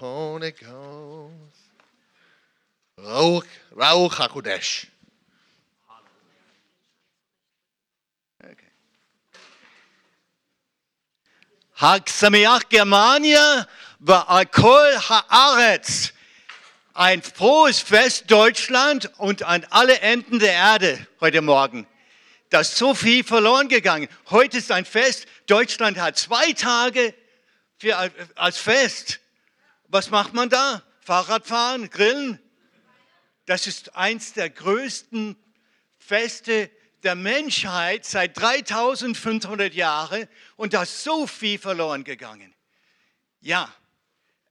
Holy Ghost. Rauch, Rauch HaKodesh. Okay. Hag Sameach Germania Akol Haaretz. Ein frohes Fest Deutschland und an alle Enden der Erde heute Morgen. Da ist so viel verloren gegangen. Heute ist ein Fest. Deutschland hat zwei Tage für, als Fest. Was macht man da? Fahrradfahren, Grillen? Das ist eins der größten Feste der Menschheit seit 3500 Jahren und da ist so viel verloren gegangen. Ja,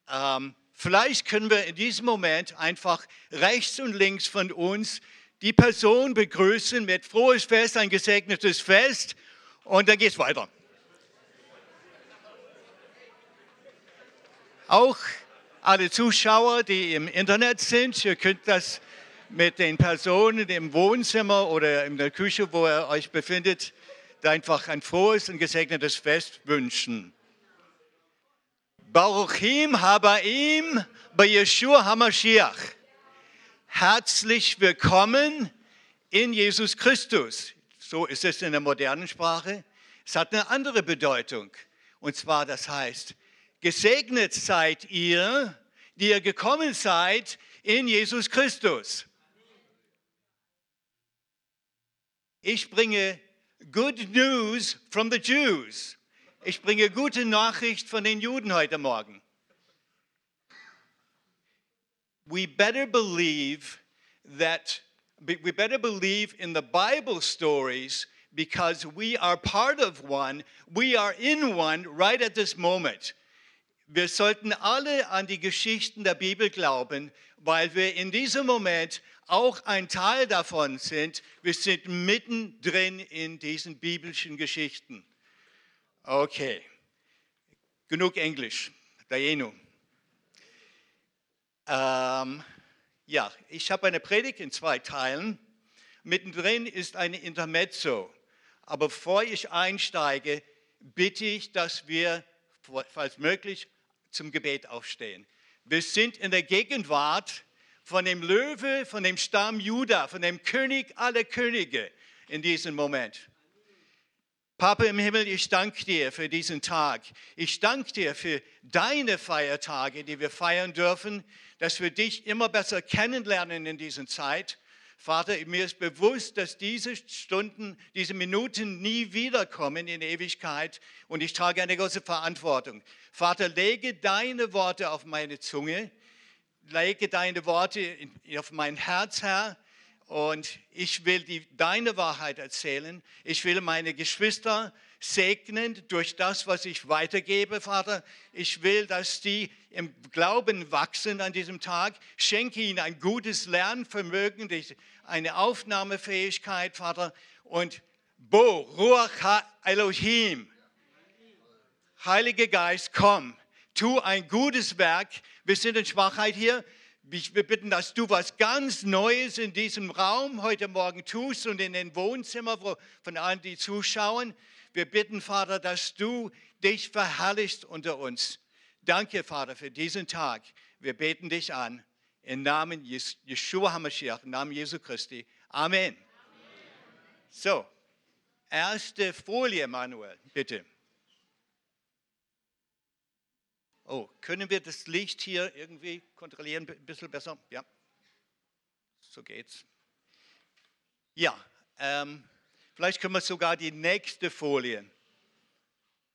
ähm, vielleicht können wir in diesem Moment einfach rechts und links von uns die Person begrüßen mit frohes Fest, ein gesegnetes Fest und dann geht es weiter. Auch alle Zuschauer, die im Internet sind, ihr könnt das mit den Personen im Wohnzimmer oder in der Küche, wo ihr euch befindet, einfach ein frohes und gesegnetes Fest wünschen. Baruchim Habaim bei Yeshua HaMashiach. Herzlich willkommen in Jesus Christus. So ist es in der modernen Sprache. Es hat eine andere Bedeutung. Und zwar, das heißt, gesegnet seid ihr, die ihr gekommen seid in Jesus Christus. Ich bringe Good News from the Jews. Ich bringe gute Nachricht von den Juden heute Morgen. We better believe that we better believe in the Bible stories because we are part of one, we are in one right at this moment. Wir sollten alle an die Geschichten der Bibel glauben, weil wir in diesem Moment auch ein Teil davon sind. Wir sind mittendrin in diesen biblischen Geschichten. Okay, genug Englisch. Dayenu. Ähm, ja, ich habe eine Predigt in zwei Teilen. Mittendrin ist eine Intermezzo. Aber bevor ich einsteige, bitte ich, dass wir, falls möglich, zum Gebet aufstehen. Wir sind in der Gegenwart von dem Löwe, von dem Stamm Juda, von dem König aller Könige in diesem Moment. Papa im Himmel, ich danke dir für diesen Tag. Ich danke dir für deine Feiertage, die wir feiern dürfen, dass wir dich immer besser kennenlernen in dieser Zeit. Vater, mir ist bewusst, dass diese Stunden, diese Minuten nie wiederkommen in Ewigkeit und ich trage eine große Verantwortung. Vater, lege deine Worte auf meine Zunge, lege deine Worte auf mein Herz, Herr, und ich will die, deine Wahrheit erzählen. Ich will meine Geschwister segnen durch das, was ich weitergebe, Vater. Ich will, dass die im Glauben wachsen an diesem Tag. Schenke ihnen ein gutes Lernvermögen, eine Aufnahmefähigkeit, Vater. Und Bo, Ruach Elohim. Heiliger Geist, komm, tu ein gutes Werk. Wir sind in Schwachheit hier. Wir bitten, dass du was ganz Neues in diesem Raum heute Morgen tust und in den Wohnzimmern von allen, die zuschauen. Wir bitten, Vater, dass du dich verherrlichst unter uns. Danke, Vater, für diesen Tag. Wir beten dich an. Im Namen Yeshua HaMashiach, im Namen Jesu Christi. Amen. Amen. So, erste Folie, Manuel, bitte. Oh, können wir das Licht hier irgendwie kontrollieren, ein bisschen besser? Ja, so geht's. Ja, ähm, Vielleicht können wir sogar die nächste Folie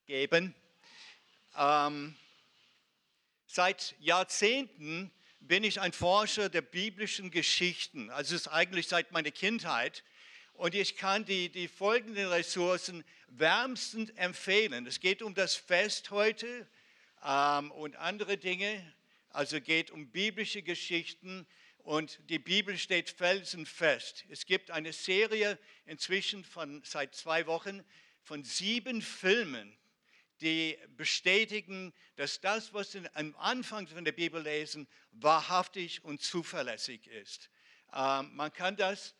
geben. Ähm, seit Jahrzehnten bin ich ein Forscher der biblischen Geschichten. Also es ist eigentlich seit meiner Kindheit. Und ich kann die, die folgenden Ressourcen wärmstens empfehlen. Es geht um das Fest heute ähm, und andere Dinge. Also geht um biblische Geschichten und die Bibel steht felsenfest. Es gibt eine Serie inzwischen von seit zwei Wochen von sieben Filmen, die bestätigen, dass das, was wir am Anfang von der Bibel lesen, wahrhaftig und zuverlässig ist. Ähm, man kann das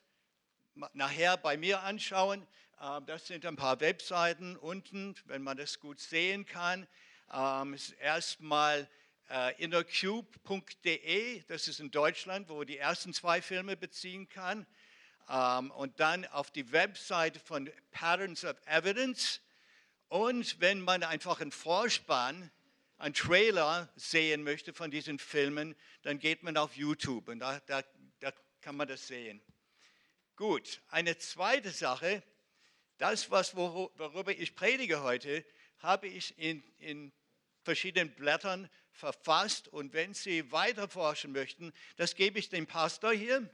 nachher bei mir anschauen. Ähm, das sind ein paar Webseiten unten, wenn man das gut sehen kann. Ähm, erstmal äh, innercube.de, das ist in Deutschland, wo man die ersten zwei Filme beziehen kann. Ähm, und dann auf die Webseite von Patterns of Evidence. Und wenn man einfach einen Vorspann, einen Trailer sehen möchte von diesen Filmen, dann geht man auf YouTube und da, da, da kann man das sehen. Gut, eine zweite Sache, das, was, worüber ich predige heute, habe ich in, in verschiedenen Blättern verfasst. Und wenn Sie weiter forschen möchten, das gebe ich dem Pastor hier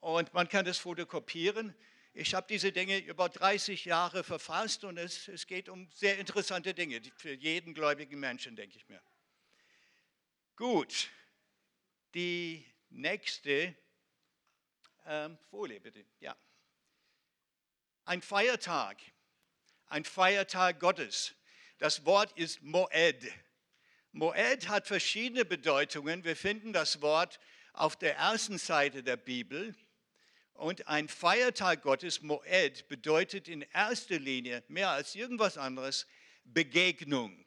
und man kann das fotokopieren. Ich habe diese Dinge über 30 Jahre verfasst und es, es geht um sehr interessante Dinge für jeden gläubigen Menschen, denke ich mir. Gut, die nächste ähm, Folie bitte. Ja. Ein Feiertag, ein Feiertag Gottes. Das Wort ist Moed. Moed hat verschiedene Bedeutungen. Wir finden das Wort auf der ersten Seite der Bibel. Und ein Feiertag Gottes, Moed, bedeutet in erster Linie mehr als irgendwas anderes Begegnung.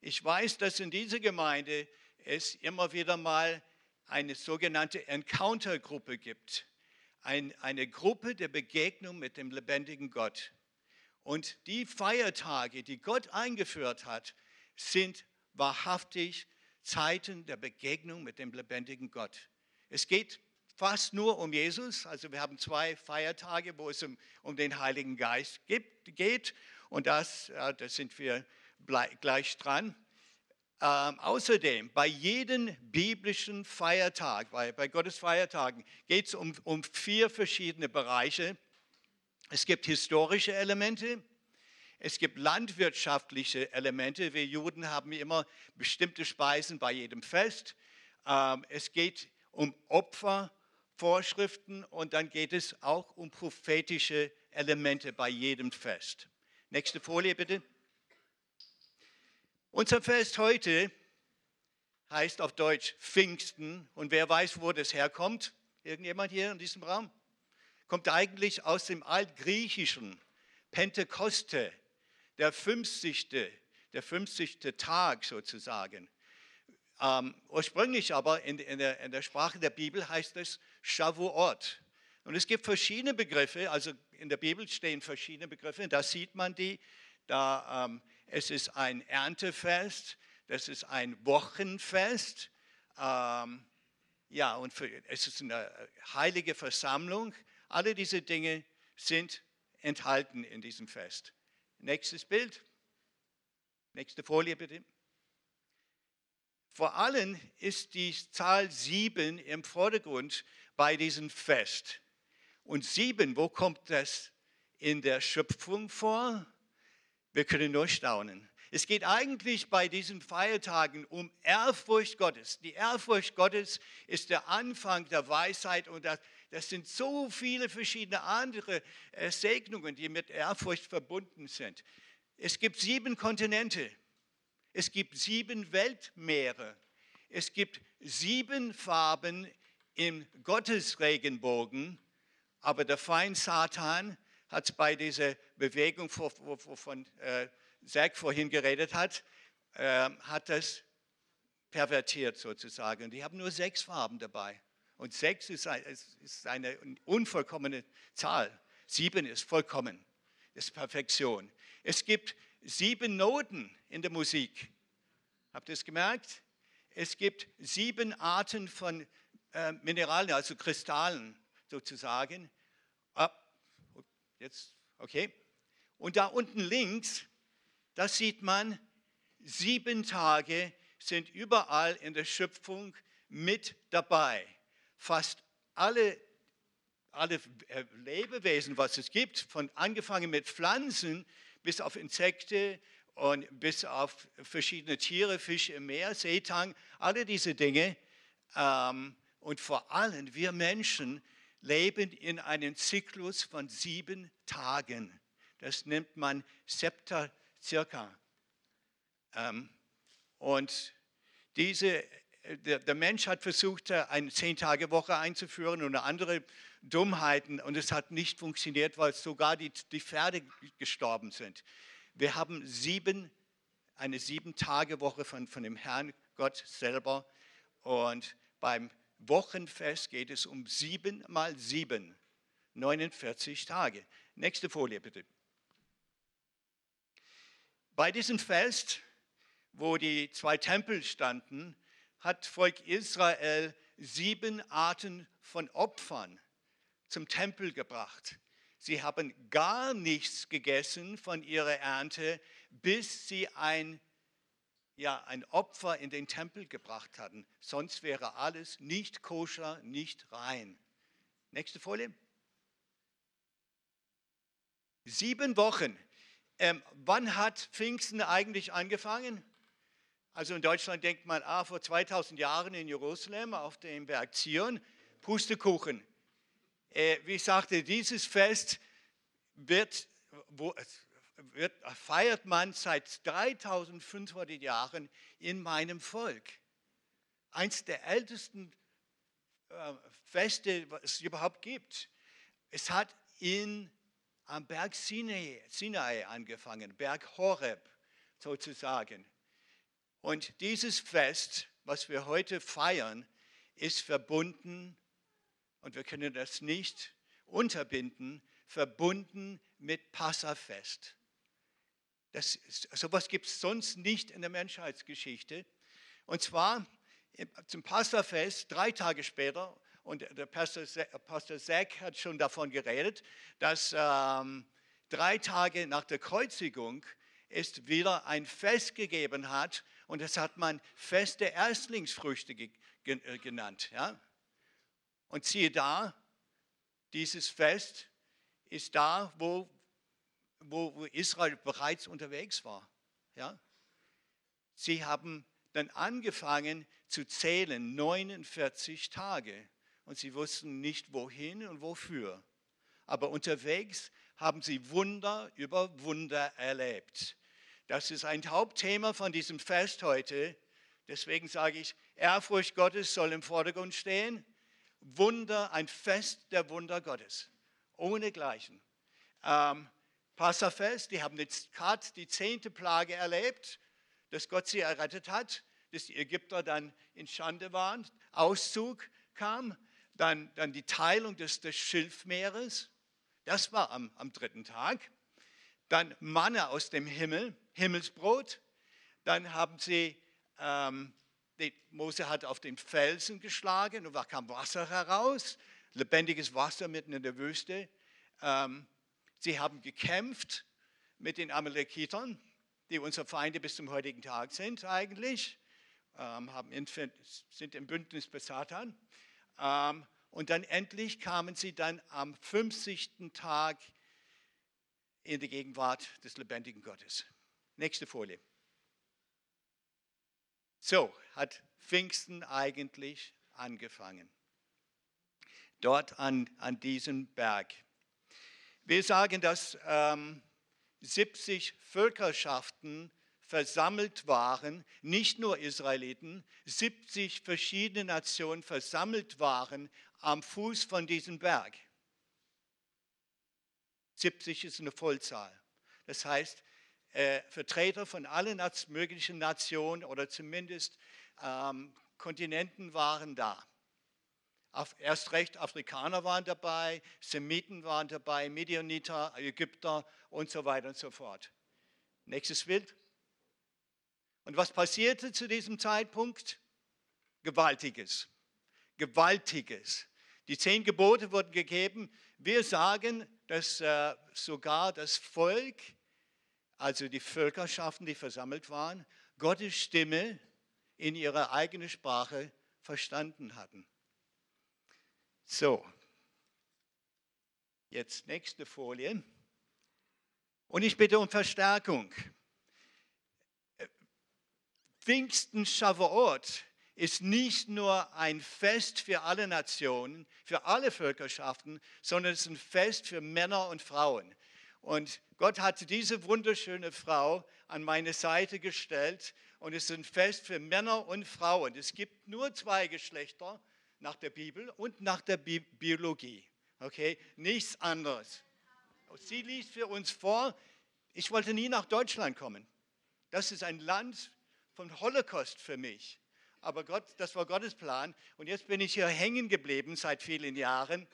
Ich weiß, dass in dieser Gemeinde es immer wieder mal eine sogenannte Encounter-Gruppe gibt. Ein, eine Gruppe der Begegnung mit dem lebendigen Gott. Und die Feiertage, die Gott eingeführt hat, sind wahrhaftig Zeiten der Begegnung mit dem lebendigen Gott. Es geht fast nur um Jesus. Also wir haben zwei Feiertage, wo es um, um den Heiligen Geist gibt, geht. Und das, äh, da sind wir gleich dran. Ähm, außerdem, bei jedem biblischen Feiertag, bei, bei Gottes Feiertagen, geht es um, um vier verschiedene Bereiche. Es gibt historische Elemente, es gibt landwirtschaftliche Elemente. Wir Juden haben immer bestimmte Speisen bei jedem Fest. Ähm, es geht um Opfer Vorschriften und dann geht es auch um prophetische Elemente bei jedem Fest. Nächste Folie bitte. Unser Fest heute heißt auf Deutsch Pfingsten und wer weiß, wo das herkommt? Irgendjemand hier in diesem Raum? Kommt eigentlich aus dem Altgriechischen Pentekoste, der 50. der 50. Tag sozusagen. Ähm, ursprünglich aber in, in, der, in, der, Sprache der Bibel heißt es Shavuot. Und es gibt verschiedene Begriffe, also in der Bibel stehen verschiedene Begriffe, da sieht man die. Da, ähm, es ist ein Erntefest, das ist ein Wochenfest, ähm, ja, und für, es ist eine heilige Versammlung. Alle diese Dinge sind enthalten in diesem Fest. Nächstes Bild. Nächste Folie bitte. Vor allem ist die Zahl sieben im Vordergrund bei diesem Fest. Und sieben, wo kommt das in der Schöpfung vor? Wir können nur staunen. Es geht eigentlich bei diesen Feiertagen um Ehrfurcht Gottes. Die Ehrfurcht Gottes ist der Anfang der Weisheit und das, sind so viele verschiedene andere äh, Segnungen, die mit Ehrfurcht verbunden sind. Es gibt sieben Kontinente. Es gibt sieben Weltmeere. Es gibt sieben Farben im Gottesregenbogen. Aber der Feind Satan hat bei dieser Bewegung, wovon äh, Zack vorhin geredet hat, äh, hat das pervertiert sozusagen. Die haben nur sechs Farben dabei. Und sechs ist, ein, ist eine unvollkommene Zahl. Sieben ist vollkommen, ist Perfektion. Es gibt sieben Noten in der Musik. Habt ihr es gemerkt? Es gibt sieben Arten von äh, Mineralien, also Kristallen sozusagen. Ah, jetzt, okay. Und da unten links, da sieht man, sieben Tage sind überall in der Schöpfung mit dabei. Fast alle, alle äh, Lebewesen, was es gibt, von angefangen mit Pflanzen bis auf Insekten und bis auf verschiedene Tiere, Fische im Meer, Seetang, alle diese Dinge. Ähm, und vor allem wir Menschen leben in einem Zyklus von sieben Tagen. Das nennt man Septa circa. Ähm, und diese, der, der, Mensch hat versucht, eine Zehn-Tage-Woche einzuführen und andere Dummheiten und es hat nicht funktioniert, weil sogar die, die Pferde gestorben sind. Wir haben sieben, eine Sieben-Tage-Woche von, von dem Herrn Gott selber. Und beim Wochenfest geht es um sieben mal sieben, 49 Tage. Nächste Folie bitte. Bei diesem Fest, wo die zwei Tempel standen, hat Volk Israel sieben Arten von Opfern zum Tempel gebracht. Sie haben gar nichts gegessen von ihrer Ernte, bis sie ein, ja, ein Opfer in den Tempel gebracht hatten. Sonst wäre alles nicht koscher, nicht rein. Nächste Folie. Sieben Wochen. Ähm, wann hat Pfingsten eigentlich angefangen? Also in Deutschland denkt man, ah, vor 2000 Jahren in Jerusalem auf dem Berg Zion, Pustekuchen. Äh, wie ich sagte, dieses Fest wird, wo, wird, feiert man seit 3500 Jahren in meinem Volk. Eins der ältesten äh, Feste, was es überhaupt gibt. Es hat in, am Berg Sinai, Sinai angefangen, Berg Horeb sozusagen. Und dieses Fest, was wir heute feiern, ist verbunden, und wir können das nicht unterbinden, verbunden mit Passafest. Das, sowas gibt es sonst nicht in der Menschheitsgeschichte. Und zwar zum Passafest, drei Tage später, und der Pastor, Pastor Zack hat schon davon geredet, dass ähm, drei Tage nach der Kreuzigung es wieder ein Fest gegeben hat und das hat man Fest der Erstlingsfrüchte äh, genannt. Ja? Und siehe da, dieses Fest ist da, wo, wo Israel bereits unterwegs war. Ja? Sie haben dann angefangen zu zählen, 49 Tage. Und sie wussten nicht wohin und wofür. Aber unterwegs haben sie Wunder über Wunder erlebt. Das ist ein Hauptthema von diesem Fest heute. Deswegen sage ich, Ehrfurcht Gottes soll im Vordergrund stehen. Wunder, ein Fest der Wunder Gottes. Ohne Gleichen. Ähm, Passafest, die haben jetzt gerade die zehnte Plage erlebt, dass Gott sie errettet hat, dass die Ägypter dann in Schande waren, Auszug kam, dann, dann die Teilung des, des Schilfmeeres, das war am, am dritten Tag, dann Manne aus dem Himmel, Himmelsbrot, dann haben sie ähm, Mose hat auf den Felsen geschlagen und da kam Wasser heraus, lebendiges Wasser mitten in der Wüste. Ähm, sie haben gekämpft mit den Amalekitern, die unsere Feinde bis zum heutigen Tag sind eigentlich, ähm, haben, sind im Bündnis mit Satan. Ähm, und dann endlich kamen sie dann am 50. Tag in die Gegenwart des lebendigen Gottes. Nächste Folie. So hat Pfingsten eigentlich angefangen. Dort an, an diesem Berg. Wir sagen, dass ähm, 70 Völkerschaften versammelt waren, nicht nur Israeliten, 70 verschiedene Nationen versammelt waren am Fuß von diesem Berg. 70 ist eine Vollzahl. Das heißt, äh, Vertreter von allen möglichen Nationen oder zumindest ähm, Kontinenten waren da. Auf, erst recht Afrikaner waren dabei, Semiten waren dabei, Midianiter, Ägypter und so weiter und so fort. Nächstes Bild. Und was passierte zu diesem Zeitpunkt? Gewaltiges. Gewaltiges. Die zehn Gebote wurden gegeben. Wir sagen, dass äh, sogar das Volk also die Völkerschaften, die versammelt waren, Gottes Stimme in ihrer eigenen Sprache verstanden hatten. So, jetzt nächste Folie. Und ich bitte um Verstärkung. Pfingsten Shavuot ist nicht nur ein Fest für alle Nationen, für alle Völkerschaften, sondern es ist ein Fest für Männer und Frauen. Und Gott hat diese wunderschöne Frau an meine Seite gestellt und es ist ein Fest für Männer und Frauen. Es gibt nur zwei Geschlechter nach der Bibel und nach der Bi Biologie. Okay, nichts anderes. Sie liest für uns vor, ich wollte nie nach Deutschland kommen. Das ist ein Land von Holocaust für mich. Aber Gott, das war Gottes Plan. Und jetzt bin ich hier hängen geblieben seit vielen Jahren.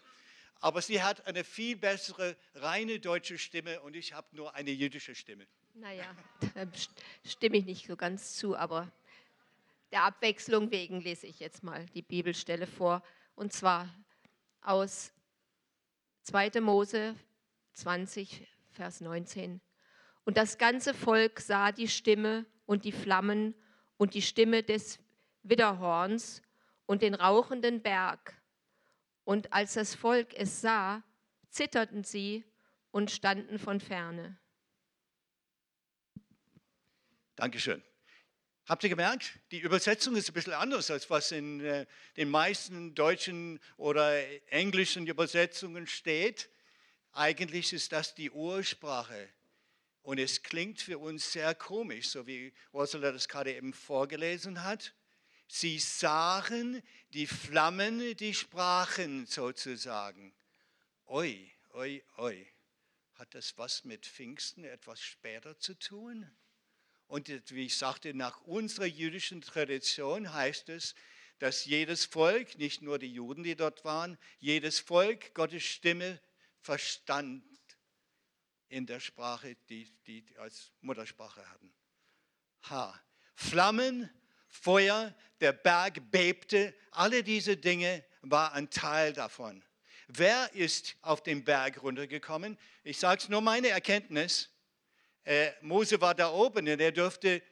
Aber sie hat eine viel bessere, reine deutsche Stimme und ich habe nur eine jüdische Stimme. Naja, da stimme ich nicht so ganz zu, aber der Abwechslung wegen lese ich jetzt mal die Bibelstelle vor. Und zwar aus 2. Mose 20, Vers 19. Und das ganze Volk sah die Stimme und die Flammen und die Stimme des Widderhorns und den rauchenden Berg. Und als das Volk es sah, zitterten sie und standen von ferne. Dankeschön. Habt ihr gemerkt, die Übersetzung ist ein bisschen anders, als was in äh, den meisten deutschen oder englischen Übersetzungen steht. Eigentlich ist das die Ursprache. Und es klingt für uns sehr komisch, so wie Ursula das gerade eben vorgelesen hat. Sie sahen die Flammen, die sprachen sozusagen. Oi, oi, oi. Hat das was mit Pfingsten etwas später zu tun? Und wie ich sagte, nach unserer jüdischen Tradition heißt es, dass jedes Volk, nicht nur die Juden, die dort waren, jedes Volk Gottes Stimme verstand in der Sprache, die die als Muttersprache hatten. Ha. Flammen, Feuer, der Berg bebte, alle diese Dinge waren ein Teil davon. Wer ist auf den Berg runtergekommen? Ich sage es nur meine Erkenntnis. Äh, Mose war da oben und er durfte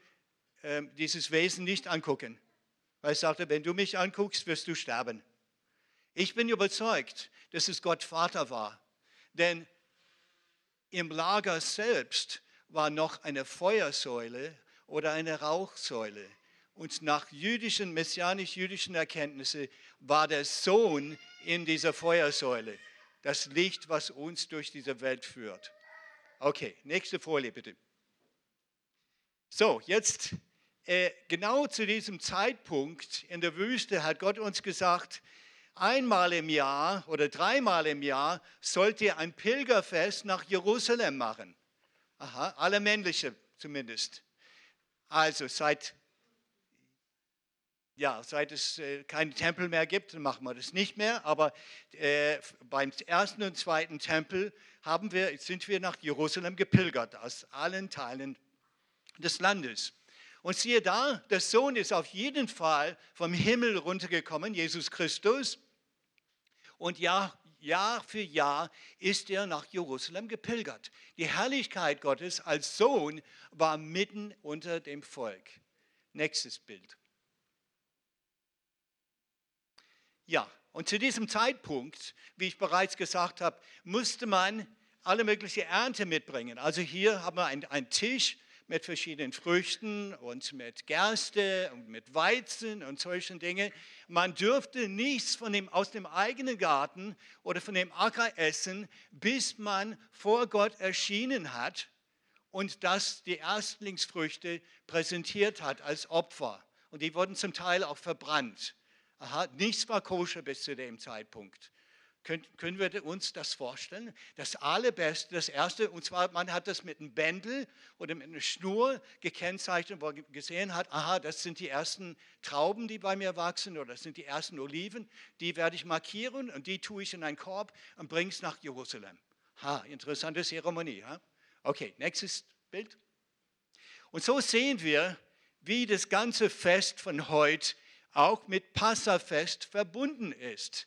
äh, dieses Wesen nicht angucken. Weil er sagte, wenn du mich anguckst, wirst du sterben. Ich bin überzeugt, dass es Gott Vater war. Denn im Lager selbst war noch eine Feuersäule oder eine Rauchsäule. Und nach jüdischen, messianisch-jüdischen Erkenntnissen war der Sohn in dieser Feuersäule. Das Licht, was uns durch diese Welt führt. Okay, nächste Folie bitte. So, jetzt äh, genau zu diesem Zeitpunkt in der Wüste hat Gott uns gesagt, einmal im Jahr oder dreimal im Jahr sollt ihr ein Pilgerfest nach Jerusalem machen. Aha, alle männliche zumindest. Also seit ja, seit es äh, keinen Tempel mehr gibt, machen wir das nicht mehr. Aber äh, beim ersten und zweiten Tempel haben wir, sind wir nach Jerusalem gepilgert, aus allen Teilen des Landes. Und siehe da, der Sohn ist auf jeden Fall vom Himmel runtergekommen, Jesus Christus. Und Jahr, Jahr für Jahr ist er nach Jerusalem gepilgert. Die Herrlichkeit Gottes als Sohn war mitten unter dem Volk. Nächstes Bild. Ja, und zu diesem Zeitpunkt, wie ich bereits gesagt habe, musste man alle mögliche Ernte mitbringen. Also hier haben wir einen, Tisch mit verschiedenen Früchten und mit Gerste und mit Weizen und solchen Dingen. Man dürfte nichts von dem, aus dem eigenen Garten oder von dem Acker essen, bis man vor Gott erschienen hat und das die Erstlingsfrüchte präsentiert hat als Opfer. Und die wurden zum Teil auch verbrannt. Aha, nichts war koscher bis zu dem Zeitpunkt. Können, können wir uns das vorstellen? Das Allerbeste, das Erste, und zwar man hat das mit einem Bändel oder mit einer Schnur gekennzeichnet, wo man gesehen hat, aha, das sind die ersten Trauben, die bei mir wachsen, oder das sind die ersten Oliven, die werde ich markieren und die tue ich in einen Korb und bringe es nach Jerusalem. Ha, interessante Zeremonie. Ha? Okay, nächstes Bild. Und so sehen wir, wie das ganze Fest von heute auch mit Passafest verbunden ist.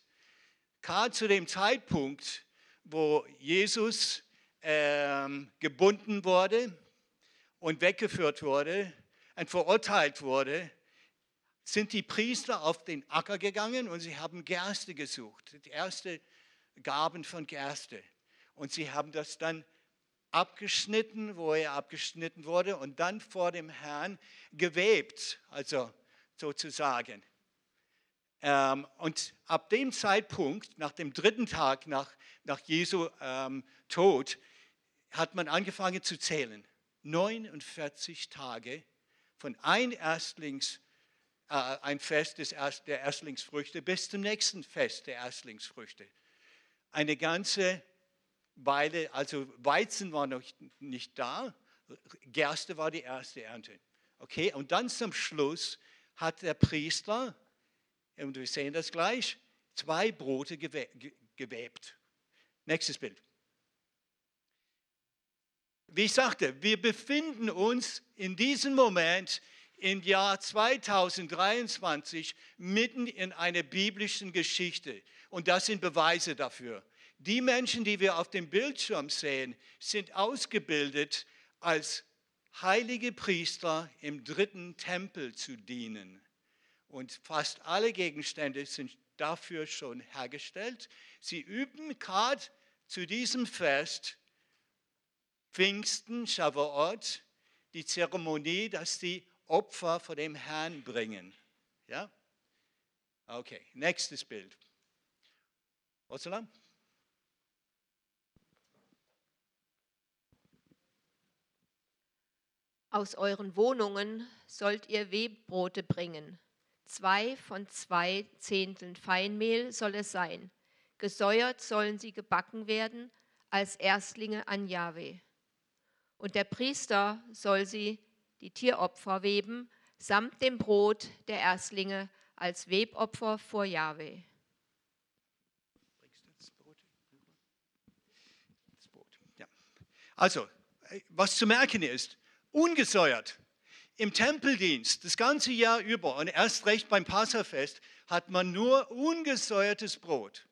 Gerade zu dem Zeitpunkt, wo Jesus ähm, gebunden wurde und weggeführt wurde und verurteilt wurde, sind die Priester auf den Acker gegangen und sie haben Gerste gesucht, die erste Gaben von Gerste. Und sie haben das dann abgeschnitten, wo er abgeschnitten wurde, und dann vor dem Herrn gewebt, also sozusagen. Ähm, und ab dem Zeitpunkt, nach dem dritten Tag nach, nach Jesu ähm, Tod, hat man angefangen zu zählen. 49 Tage von ein Erstlings, äh, ein Fest des Erst, der Erstlingsfrüchte bis zum nächsten Fest der Erstlingsfrüchte. Eine ganze Weile, also Weizen war noch nicht da, Gerste war die erste Ernte. Okay, und dann zum Schluss hat der Priester, und wir sehen das gleich, zwei Brote gewebt. Nächstes Bild. Wie ich sagte, wir befinden uns in diesem Moment im Jahr 2023 mitten in einer biblischen Geschichte. Und das sind Beweise dafür. Die Menschen, die wir auf dem Bildschirm sehen, sind ausgebildet, als heilige Priester im dritten Tempel zu dienen. Und fast alle Gegenstände sind dafür schon hergestellt. Sie üben gerade zu diesem Fest Pfingsten, Shavuot, die Zeremonie, dass sie Opfer vor dem Herrn bringen. Ja? Okay, nächstes Bild. Ursula? Aus euren Wohnungen sollt ihr Webbrote bringen. Zwei von zwei Zehnteln Feinmehl soll es sein. Gesäuert sollen sie gebacken werden als Erstlinge an Jahwe. Und der Priester soll sie, die Tieropfer, weben, samt dem Brot der Erstlinge als Webopfer vor Jahwe. Also, was zu merken ist, ungesäuert. Im Tempeldienst das ganze Jahr über und erst recht beim Passafest hat man nur ungesäuertes Brot.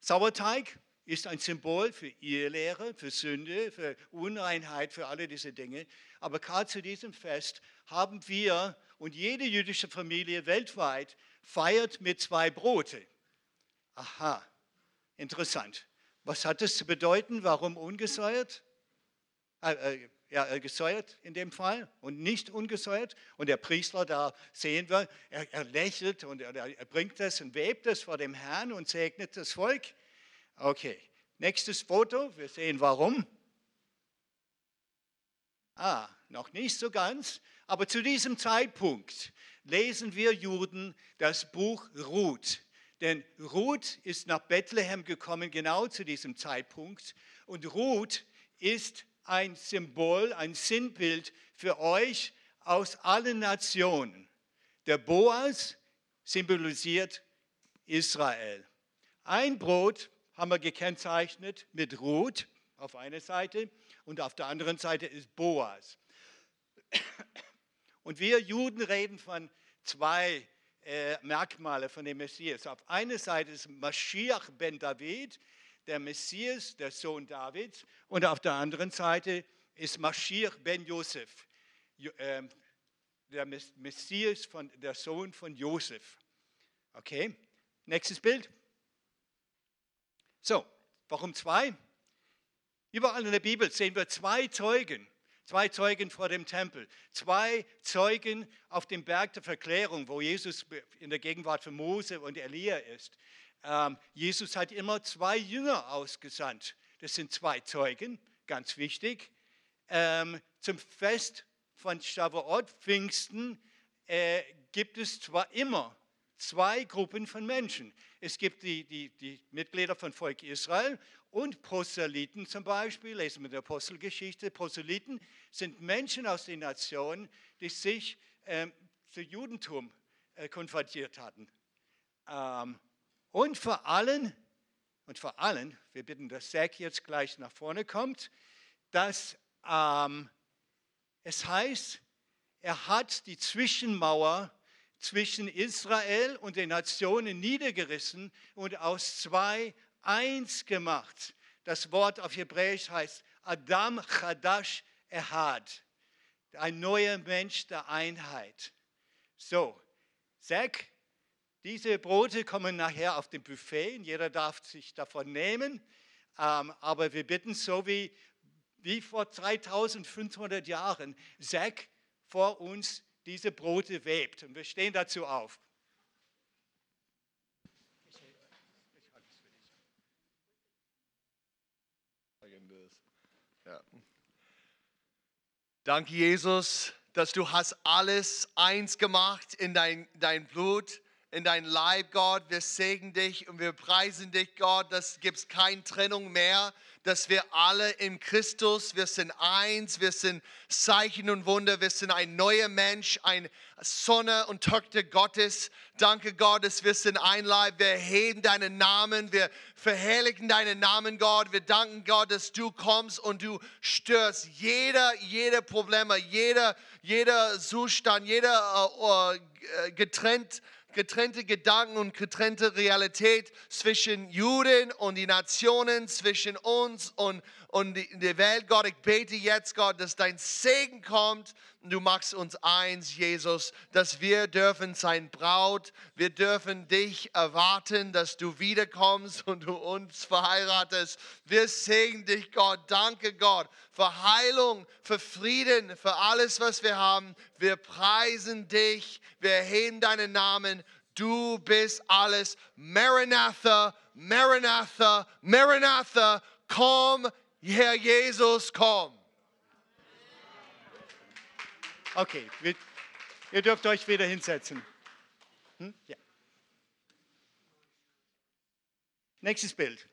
Sauerteig ist ein Symbol für Irrlehre, für Sünde, für Unreinheit, für alle diese Dinge. Aber gerade zu diesem Fest haben wir und jede jüdische Familie weltweit feiert mit zwei Brote. Aha, interessant. Was hat das zu bedeuten? Warum ungesäuert? Äh, äh, ja, äh, gesäuert in dem Fall und nicht ungesäuert. Und der Priester, da sehen wir, er, er lächelt und er, er bringt es und webt es vor dem Herrn und segnet das Volk. Okay, nächstes Foto, wir sehen warum. Ah, noch nicht so ganz, aber zu diesem Zeitpunkt lesen wir Juden das Buch Ruth. Denn Ruth ist nach Bethlehem gekommen, genau zu diesem Zeitpunkt. Und Ruth ist ein Symbol, ein Sinnbild für euch aus allen Nationen. Der Boas symbolisiert Israel. Ein Brot haben wir gekennzeichnet mit Ruth auf einer Seite und auf der anderen Seite ist Boas. Und wir Juden reden von zwei äh, Merkmale von dem Messias. Auf einer Seite ist Mashiach ben David, der Messias, der Sohn Davids, und auf der anderen Seite ist Mashiach ben Josef, ähm, der Messias, von, der Sohn von Josef. Okay, nächstes Bild. So, warum zwei? Überall in der Bibel sehen wir zwei Zeugen, zwei Zeugen vor dem Tempel, zwei Zeugen auf dem Berg der Verklärung, wo Jesus in der Gegenwart von Mose und Elia ist. Ähm, Jesus hat immer zwei Jünger ausgesandt. Das sind zwei Zeugen, ganz wichtig. Ähm, zum Fest von Shavuot, Pfingsten, äh, gibt es zwar immer zwei Gruppen von Menschen. Es gibt die, die, die Mitglieder von Volk Israel und Proselyten zum Beispiel, lesen wir der Apostelgeschichte. Proselyten sind Menschen aus den Nationen, die sich ähm, zu Judentum äh, konvertiert hatten. Ähm, und vor allem, und vor allem, wir bitten, dass Zack jetzt gleich nach vorne kommt, dass ähm, es heißt, er hat die Zwischenmauer zwischen Israel und den Nationen niedergerissen und aus zwei eins gemacht. Das Wort auf Hebräisch heißt Adam Chadash Ehad, ein neuer Mensch der Einheit. So, Zack, diese Brote kommen nachher auf dem Buffet und jeder darf sich davon nehmen. Ähm, aber wir bitten, so wie, wie vor 3500 Jahren, Zack vor uns diese Brote webt. Und wir stehen dazu auf. Ja. Danke, Jesus, dass du hast alles eins gemacht in dein, dein Blut in dein Leib, Gott. Wir segnen dich und wir preisen dich, Gott. Das gibt keine Trennung mehr. dass wir alle in Christus, wir sind eins, wir sind Zeichen und Wunder, wir sind ein neuer Mensch, ein Sonne und Tochter Gottes. Danke Gott, dass wir sind ein Leib, wir heben deinen Namen, wir verherrlichen deinen Namen, Gott. Wir danken Gott, dass du kommst und du störst jeder, jeder Probleme, jeder, jeder Zustand, jeder uh, uh, getrennt getrennte Gedanken und getrennte Realität zwischen Juden und die Nationen, zwischen uns und, und die, die Welt. Gott, ich bete jetzt, Gott, dass dein Segen kommt und du machst uns eins, Jesus, dass wir dürfen sein Braut, wir dürfen dich erwarten, dass du wiederkommst und du uns verheiratest. Wir segnen dich, Gott. Danke, Gott, für Heilung, für Frieden, für alles, was wir haben. Wir preisen dich, wir erheben deinen Namen. Du bist alles. Maranatha, Maranatha, Maranatha, komm, Herr Jesus, komm. Okay, wir, ihr dürft euch wieder hinsetzen. Hm? Ja. Nächstes Bild.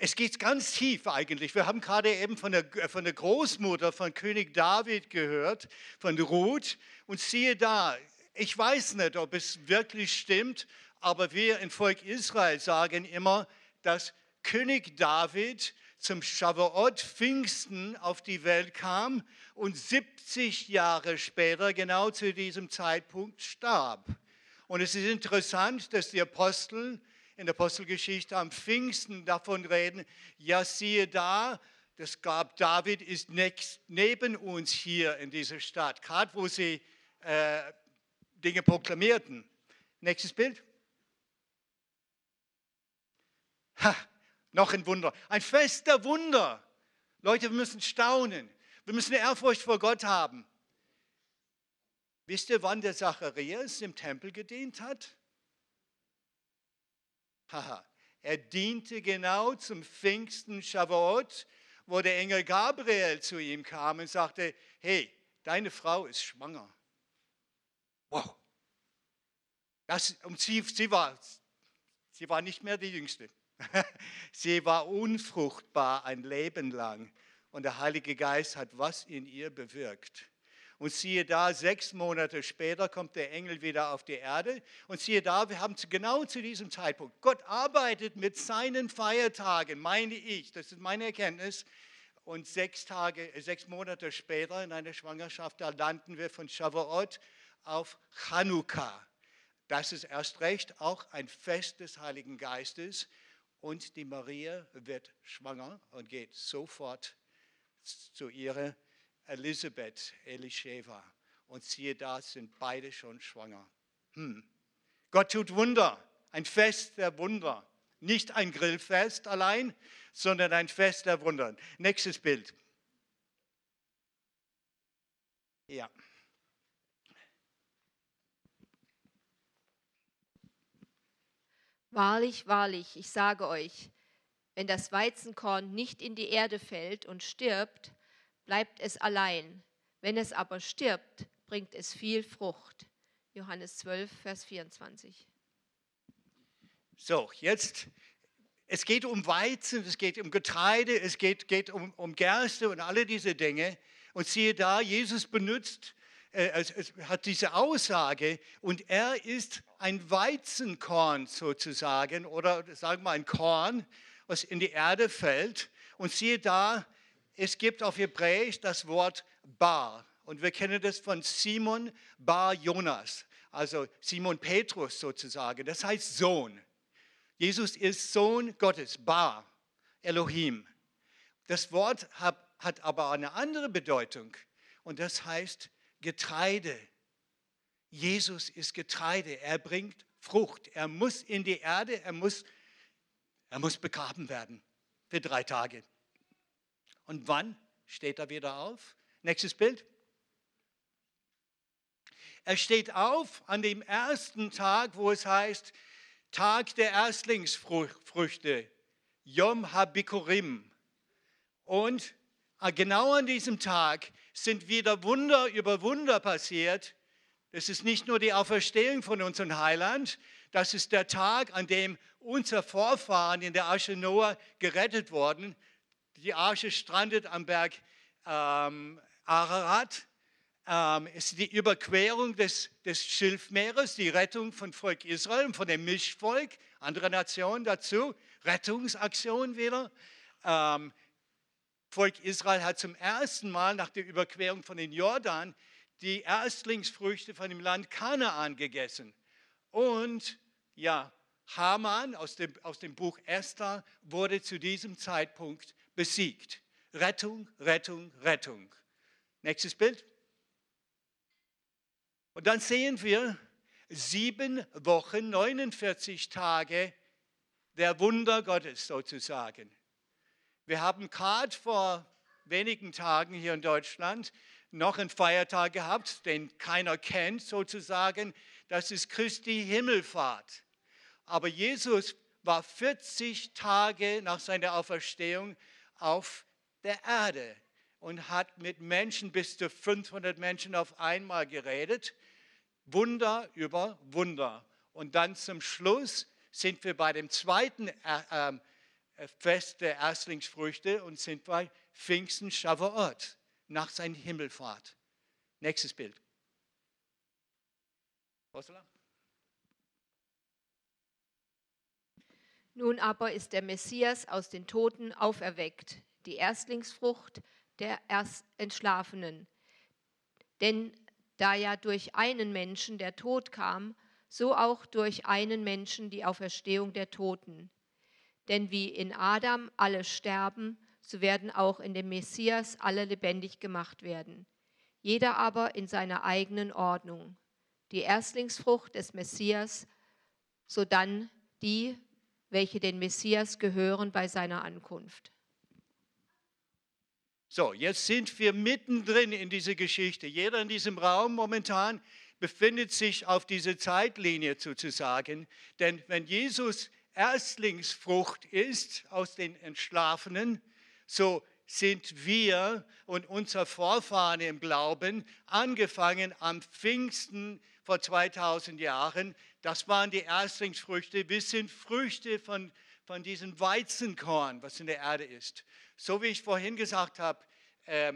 Es geht ganz tief eigentlich. Wir haben gerade eben von der, von der Großmutter von König David gehört, von Ruth. Und siehe da, ich weiß nicht, ob es wirklich stimmt, aber wir im Volk Israel sagen immer, dass König David zum Shavuot Pfingsten auf die Welt kam und 70 Jahre später genau zu diesem Zeitpunkt starb. Und es ist interessant, dass die Apostel in der Apostelgeschichte am Pfingsten davon reden, ja siehe da, das gab David ist next, neben uns hier in dieser Stadt, gerade wo sie äh, Dinge proklamierten. Nächstes Bild. Ha, noch ein Wunder. Ein Fest der Wunder. Leute, wir müssen staunen. Wir müssen Ehrfurcht vor Gott haben. Wisst ihr, wann der Zacharias im Tempel gedient hat? Haha, er diente genau zum Pfingsten Shavuot, wo der Engel Gabriel zu ihm kam und sagte, hey, deine Frau ist schwanger. Wow. Das, und sie, sie, war, sie war nicht mehr die Jüngste. Sie war unfruchtbar ein Leben lang und der Heilige Geist hat was in ihr bewirkt. Und siehe da, sechs Monate später kommt der Engel wieder auf die Erde. Und siehe da, wir haben genau zu diesem Zeitpunkt, Gott arbeitet mit seinen Feiertagen, meine ich, das ist meine Erkenntnis. Und sechs, Tage, sechs Monate später in einer Schwangerschaft, da landen wir von Shavuot auf Chanukka. Das ist erst recht auch ein Fest des Heiligen Geistes. Und die Maria wird schwanger und geht sofort zu ihrer Elisabeth, Elisheva. Und siehe da, sind beide schon schwanger. Hm. Gott tut Wunder, ein Fest der Wunder. Nicht ein Grillfest allein, sondern ein Fest der Wunder. Nächstes Bild. Ja. Wahrlich, wahrlich, ich sage euch, wenn das Weizenkorn nicht in die Erde fällt und stirbt, bleibt es allein. Wenn es aber stirbt, bringt es viel Frucht. Johannes 12, Vers 24. So, jetzt, es geht um Weizen, es geht um Getreide, es geht, geht um, um Gerste und alle diese Dinge. Und siehe da, Jesus benutzt hat diese Aussage und er ist ein Weizenkorn sozusagen oder sagen wir ein Korn, was in die Erde fällt. Und siehe da, es gibt auf Hebräisch das Wort Bar. Und wir kennen das von Simon Bar Jonas, also Simon Petrus sozusagen. Das heißt Sohn. Jesus ist Sohn Gottes, Bar, Elohim. Das Wort hat aber eine andere Bedeutung und das heißt Getreide. Jesus ist Getreide. Er bringt Frucht. Er muss in die Erde, er muss, er muss begraben werden für drei Tage. Und wann steht er wieder auf? Nächstes Bild. Er steht auf an dem ersten Tag, wo es heißt, Tag der Erstlingsfrüchte, Yom HaBikurim. Und Ah, genau an diesem Tag sind wieder Wunder über Wunder passiert. Das ist nicht nur die Auferstehung von unserem Heiland, Das ist der Tag, an dem unser Vorfahren in der Arche Noah gerettet wurden. Die Arche strandet am Berg ähm, Ararat. Ähm, es ist die Überquerung des, des Schilfmeeres, die Rettung von Volk Israel und von dem Mischvolk, andere Nationen dazu, Rettungsaktion wieder. Ähm, Volk Israel hat zum ersten Mal nach der Überquerung von den Jordan die Erstlingsfrüchte von dem Land Kanaan gegessen. Und ja, Haman aus dem, aus dem Buch Esther wurde zu diesem Zeitpunkt besiegt. Rettung, Rettung, Rettung. Nächstes Bild. Und dann sehen wir sieben Wochen, 49 Tage der Wunder Gottes sozusagen. Wir haben gerade vor wenigen Tagen hier in Deutschland noch einen Feiertag gehabt, den keiner kennt sozusagen. Das ist Christi Himmelfahrt. Aber Jesus war 40 Tage nach seiner Auferstehung auf der Erde und hat mit Menschen bis zu 500 Menschen auf einmal geredet. Wunder über Wunder. Und dann zum Schluss sind wir bei dem zweiten äh, äh, Fest der Erstlingsfrüchte und sind bei Pfingsten Shavuot nach seiner Himmelfahrt. Nächstes Bild. Ursula? Nun aber ist der Messias aus den Toten auferweckt, die Erstlingsfrucht der Erst Entschlafenen. Denn da ja durch einen Menschen der Tod kam, so auch durch einen Menschen die Auferstehung der Toten. Denn wie in Adam alle sterben, so werden auch in dem Messias alle lebendig gemacht werden. Jeder aber in seiner eigenen Ordnung. Die Erstlingsfrucht des Messias, sodann die, welche den Messias gehören bei seiner Ankunft. So, jetzt sind wir mittendrin in dieser Geschichte. Jeder in diesem Raum momentan befindet sich auf dieser Zeitlinie sozusagen. Denn wenn Jesus Erstlingsfrucht ist aus den Entschlafenen, so sind wir und unser Vorfahren im Glauben angefangen am Pfingsten vor 2000 Jahren. Das waren die Erstlingsfrüchte. Wir sind Früchte von, von diesem Weizenkorn, was in der Erde ist. So wie ich vorhin gesagt habe, äh,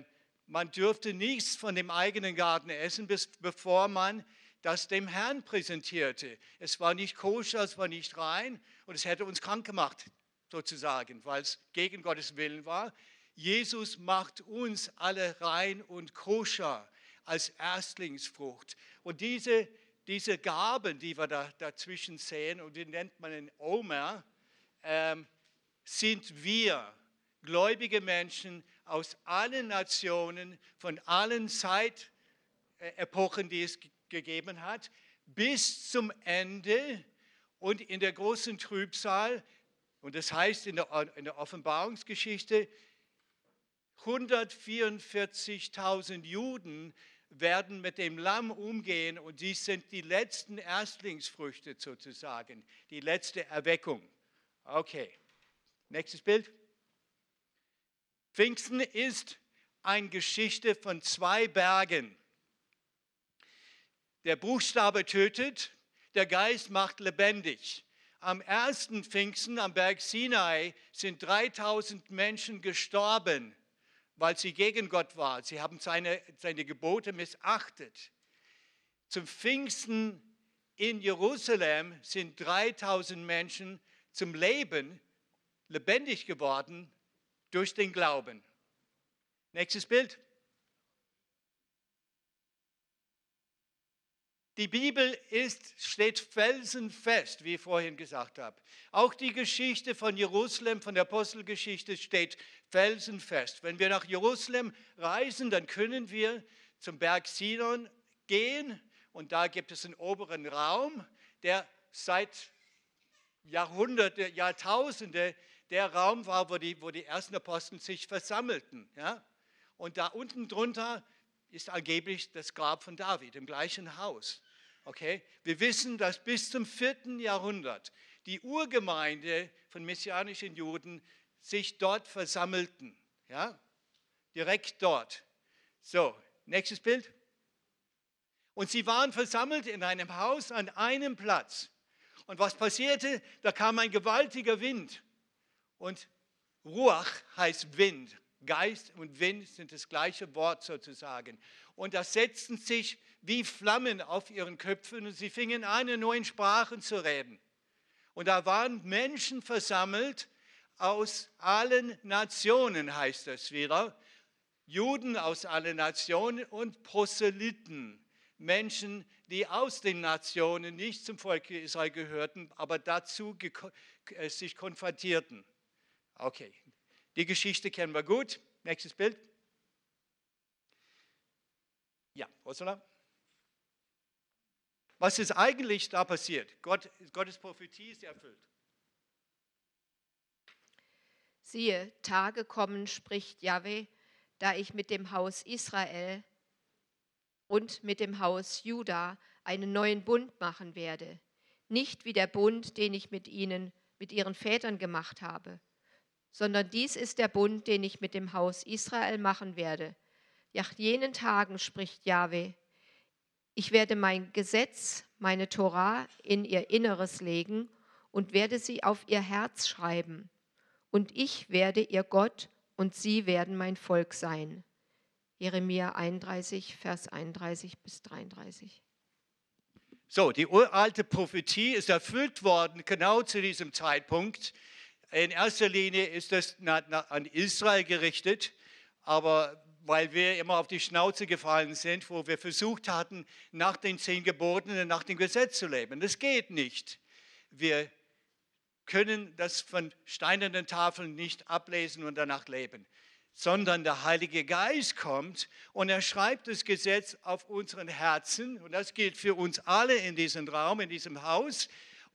man dürfte nichts von dem eigenen Garten essen, bis, bevor man das dem Herrn präsentierte. Es war nicht koscher, es war nicht rein und es hätte uns krank gemacht, sozusagen, weil es gegen Gottes Willen war. Jesus macht uns alle rein und koscher als Erstlingsfrucht. Und diese, diese Gaben, die wir da dazwischen sehen, und die nennt man den Omer, ähm, sind wir, gläubige Menschen aus allen Nationen, von allen Zeitepochen, die es gegeben hat, bis zum Ende und in der großen Trübsal. Und das heißt in der, in der Offenbarungsgeschichte, 144.000 Juden werden mit dem Lamm umgehen und sie sind die letzten Erstlingsfrüchte sozusagen, die letzte Erweckung. Okay, nächstes Bild. Pfingsten ist eine Geschichte von zwei Bergen. Der Buchstabe tötet, der Geist macht lebendig. Am ersten Pfingsten am Berg Sinai sind 3000 Menschen gestorben, weil sie gegen Gott waren. Sie haben seine, seine Gebote missachtet. Zum Pfingsten in Jerusalem sind 3000 Menschen zum Leben lebendig geworden durch den Glauben. Nächstes Bild. Die Bibel ist, steht felsenfest, wie ich vorhin gesagt habe. Auch die Geschichte von Jerusalem, von der Apostelgeschichte steht felsenfest. Wenn wir nach Jerusalem reisen, dann können wir zum Berg Sinon gehen und da gibt es einen oberen Raum, der seit Jahrhunderte, Jahrtausende der Raum war, wo die, wo die ersten Apostel sich versammelten. Ja? Und da unten drunter ist angeblich das Grab von David im gleichen Haus. Okay? Wir wissen, dass bis zum vierten Jahrhundert die Urgemeinde von messianischen Juden sich dort versammelten. Ja? Direkt dort. So, nächstes Bild. Und sie waren versammelt in einem Haus an einem Platz. Und was passierte? Da kam ein gewaltiger Wind. Und Ruach heißt Wind. Geist und Wind sind das gleiche Wort sozusagen. Und das setzten sich wie Flammen auf ihren Köpfen und sie fingen an, in neuen Sprachen zu reden. Und da waren Menschen versammelt aus allen Nationen, heißt das wieder. Juden aus allen Nationen und Proselyten, Menschen, die aus den Nationen nicht zum Volk Israel gehörten, aber dazu äh, sich konfrontierten. Okay, die Geschichte kennen wir gut. Nächstes Bild. Ja, Ursula. Was ist eigentlich da passiert? Gott, Gottes Prophetie ist erfüllt. Siehe, Tage kommen, spricht Yahweh, da ich mit dem Haus Israel und mit dem Haus Juda einen neuen Bund machen werde, nicht wie der Bund, den ich mit ihnen, mit ihren Vätern gemacht habe, sondern dies ist der Bund, den ich mit dem Haus Israel machen werde. Nach jenen Tagen spricht Jahwe, ich werde mein Gesetz, meine Torah in ihr Inneres legen und werde sie auf ihr Herz schreiben. Und ich werde ihr Gott und sie werden mein Volk sein. Jeremia 31, Vers 31 bis 33. So, die uralte Prophetie ist erfüllt worden, genau zu diesem Zeitpunkt. In erster Linie ist das an Israel gerichtet, aber weil wir immer auf die Schnauze gefallen sind, wo wir versucht hatten, nach den zehn Geboten und nach dem Gesetz zu leben. Das geht nicht. Wir können das von steinernen Tafeln nicht ablesen und danach leben, sondern der Heilige Geist kommt und er schreibt das Gesetz auf unseren Herzen und das gilt für uns alle in diesem Raum, in diesem Haus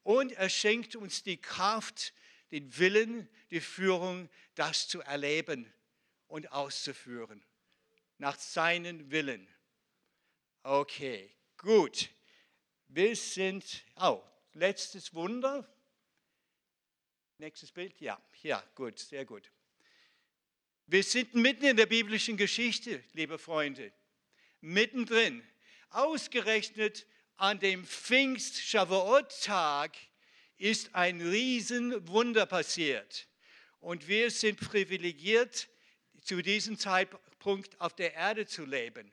und er schenkt uns die Kraft, den Willen, die Führung, das zu erleben und auszuführen. Nach seinem Willen. Okay, gut. Wir sind, oh, letztes Wunder. Nächstes Bild, ja, ja, gut, sehr gut. Wir sind mitten in der biblischen Geschichte, liebe Freunde, mittendrin. Ausgerechnet an dem Pfingst-Shavuot-Tag ist ein Riesenwunder passiert. Und wir sind privilegiert, zu diesem Zeitpunkt auf der Erde zu leben.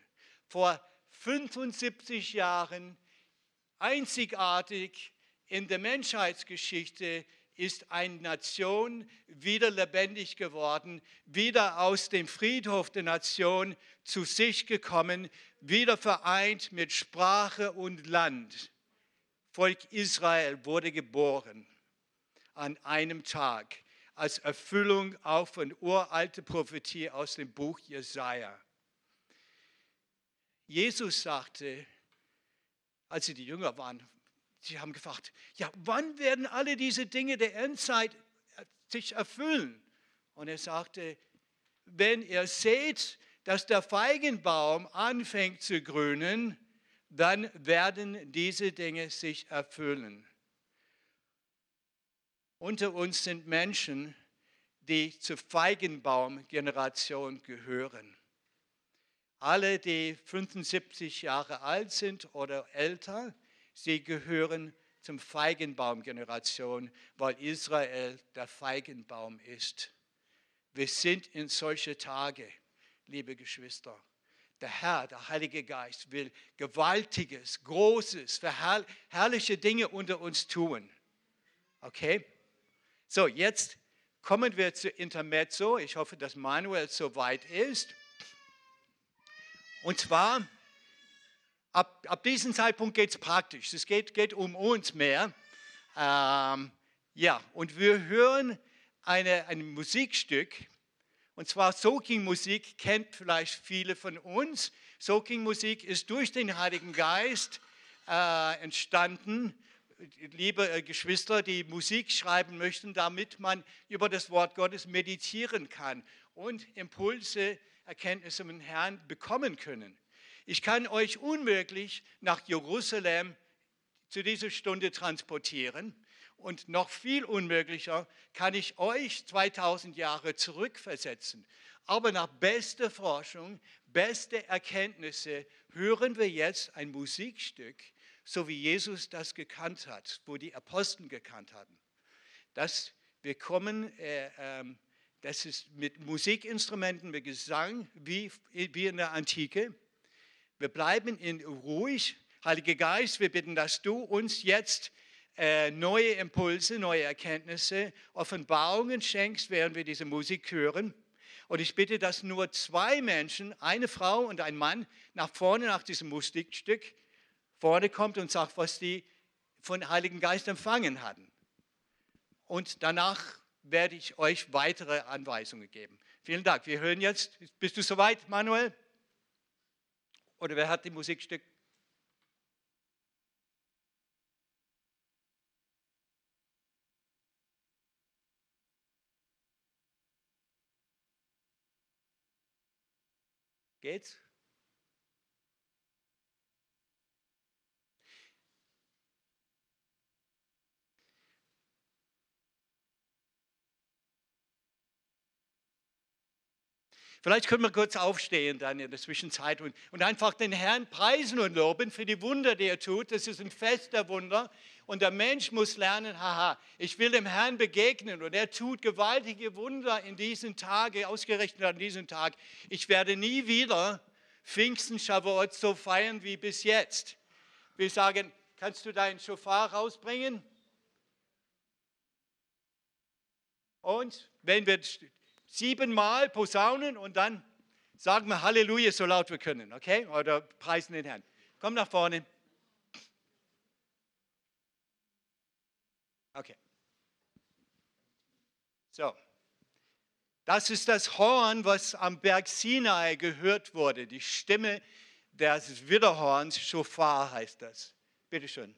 Vor 75 Jahren, einzigartig in der Menschheitsgeschichte, ist eine Nation wieder lebendig geworden, wieder aus dem Friedhof der Nation zu sich gekommen, wieder vereint mit Sprache und Land. Volk Israel wurde geboren an einem Tag als Erfüllung auch von uralte Prophetie aus dem Buch Jesaja. Jesus sagte, als sie die Jünger waren, sie haben gefragt, ja, wann werden alle diese Dinge der Endzeit sich erfüllen? Und er sagte, wenn ihr seht, dass der Feigenbaum anfängt zu grünen, dann werden diese Dinge sich erfüllen. Unter uns sind Menschen, die zur Feigenbaum-Generation gehören. Alle, die 75 Jahre alt sind oder älter, sie gehören zum Feigenbaum-Generation, weil Israel der Feigenbaum ist. Wir sind in solche Tage, liebe Geschwister. Der Herr, der Heilige Geist, will gewaltiges, großes, herrliche Dinge unter uns tun. Okay? So, jetzt kommen wir zu Intermezzo. Ich hoffe, dass Manuel soweit ist. Und zwar, ab, ab diesem Zeitpunkt geht es praktisch. Es geht, geht um uns mehr. Ähm, ja, und wir hören eine, ein Musikstück, und zwar Soaking-Musik kennt vielleicht viele von uns. Soaking-Musik ist durch den Heiligen Geist äh, entstanden. Liebe äh, Geschwister, die Musik schreiben möchten, damit man über das Wort Gottes meditieren kann und Impulse, Erkenntnisse im Herrn bekommen können. Ich kann euch unmöglich nach Jerusalem zu dieser Stunde transportieren. Und noch viel unmöglicher kann ich euch 2000 Jahre zurückversetzen. Aber nach bester Forschung, beste Erkenntnisse hören wir jetzt ein Musikstück so wie Jesus das gekannt hat, wo die Apostel gekannt hatten. Dass wir kommen, äh, äh, das ist mit Musikinstrumenten, mit Gesang, wie, wie in der Antike. Wir bleiben in ruhig. Heiliger Geist, wir bitten, dass du uns jetzt äh, neue Impulse, neue Erkenntnisse, Offenbarungen schenkst, während wir diese Musik hören. Und ich bitte, dass nur zwei Menschen, eine Frau und ein Mann, nach vorne nach diesem Musikstück vorne kommt und sagt, was die von Heiligen Geist empfangen hatten. Und danach werde ich euch weitere Anweisungen geben. Vielen Dank. Wir hören jetzt. Bist du soweit, Manuel? Oder wer hat die Musikstück? Geht's? Vielleicht können wir kurz aufstehen dann in der Zwischenzeit und, und einfach den Herrn preisen und loben für die Wunder, die er tut. Das ist ein Fest der Wunder. Und der Mensch muss lernen, haha, ich will dem Herrn begegnen und er tut gewaltige Wunder in diesen Tagen, ausgerechnet an diesem Tag. Ich werde nie wieder Pfingsten, Shavuot so feiern wie bis jetzt. Wir sagen, kannst du deinen Schofar rausbringen? Und wenn wir siebenmal posaunen und dann sagen wir Halleluja so laut wir können, okay? Oder preisen den Herrn. Komm nach vorne. Okay. So. Das ist das Horn, was am Berg Sinai gehört wurde. Die Stimme des Widderhorns, Shofar heißt das. Bitte schön.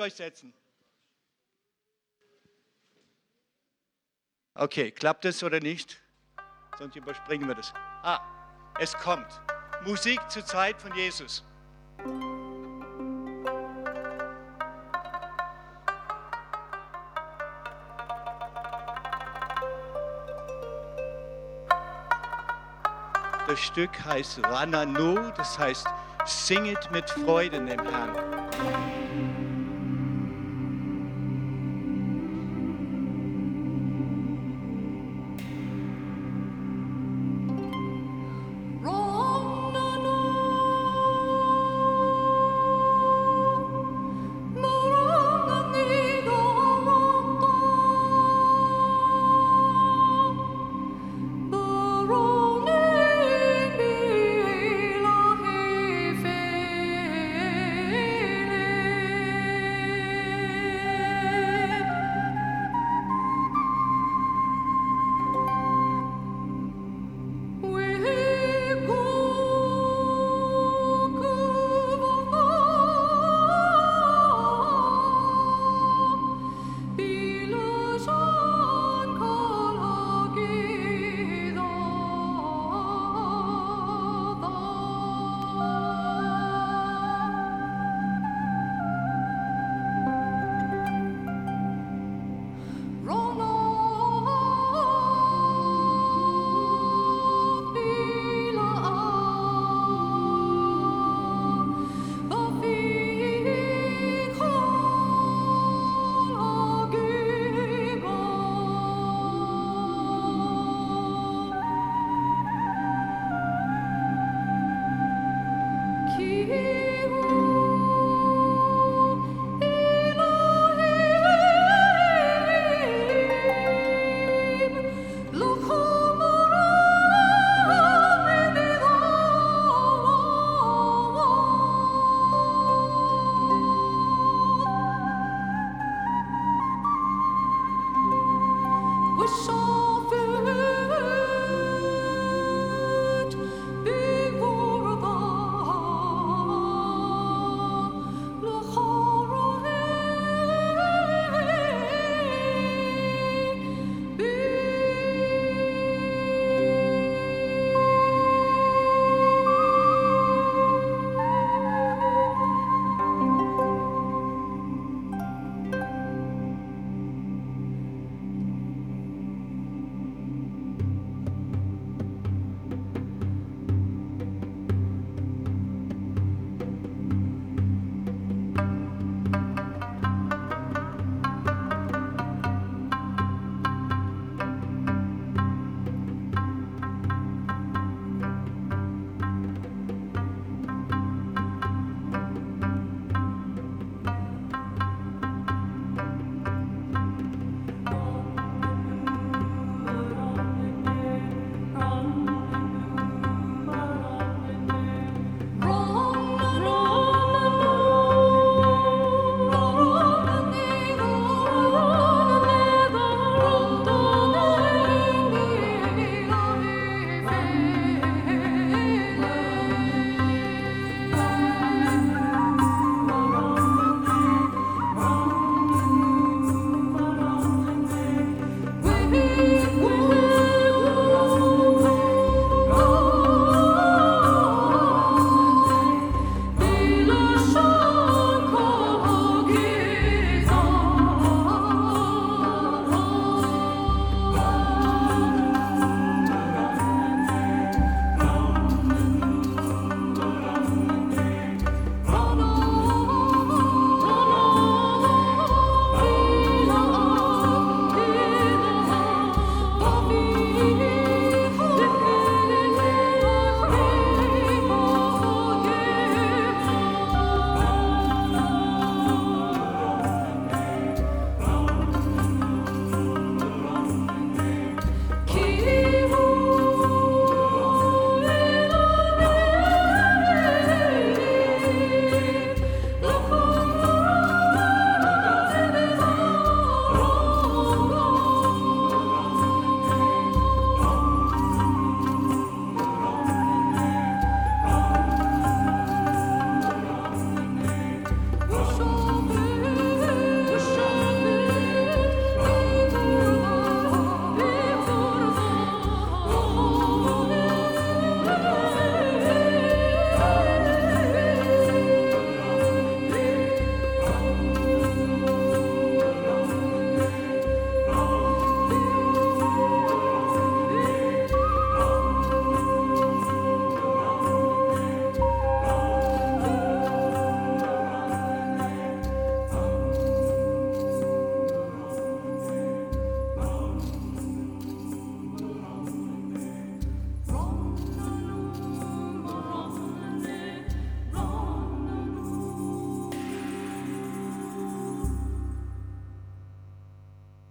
Euch setzen. Okay, klappt es oder nicht? Sonst überspringen wir das. Ah, es kommt. Musik zur Zeit von Jesus. Das Stück heißt Rananu, das heißt Singet mit Freuden dem Herrn.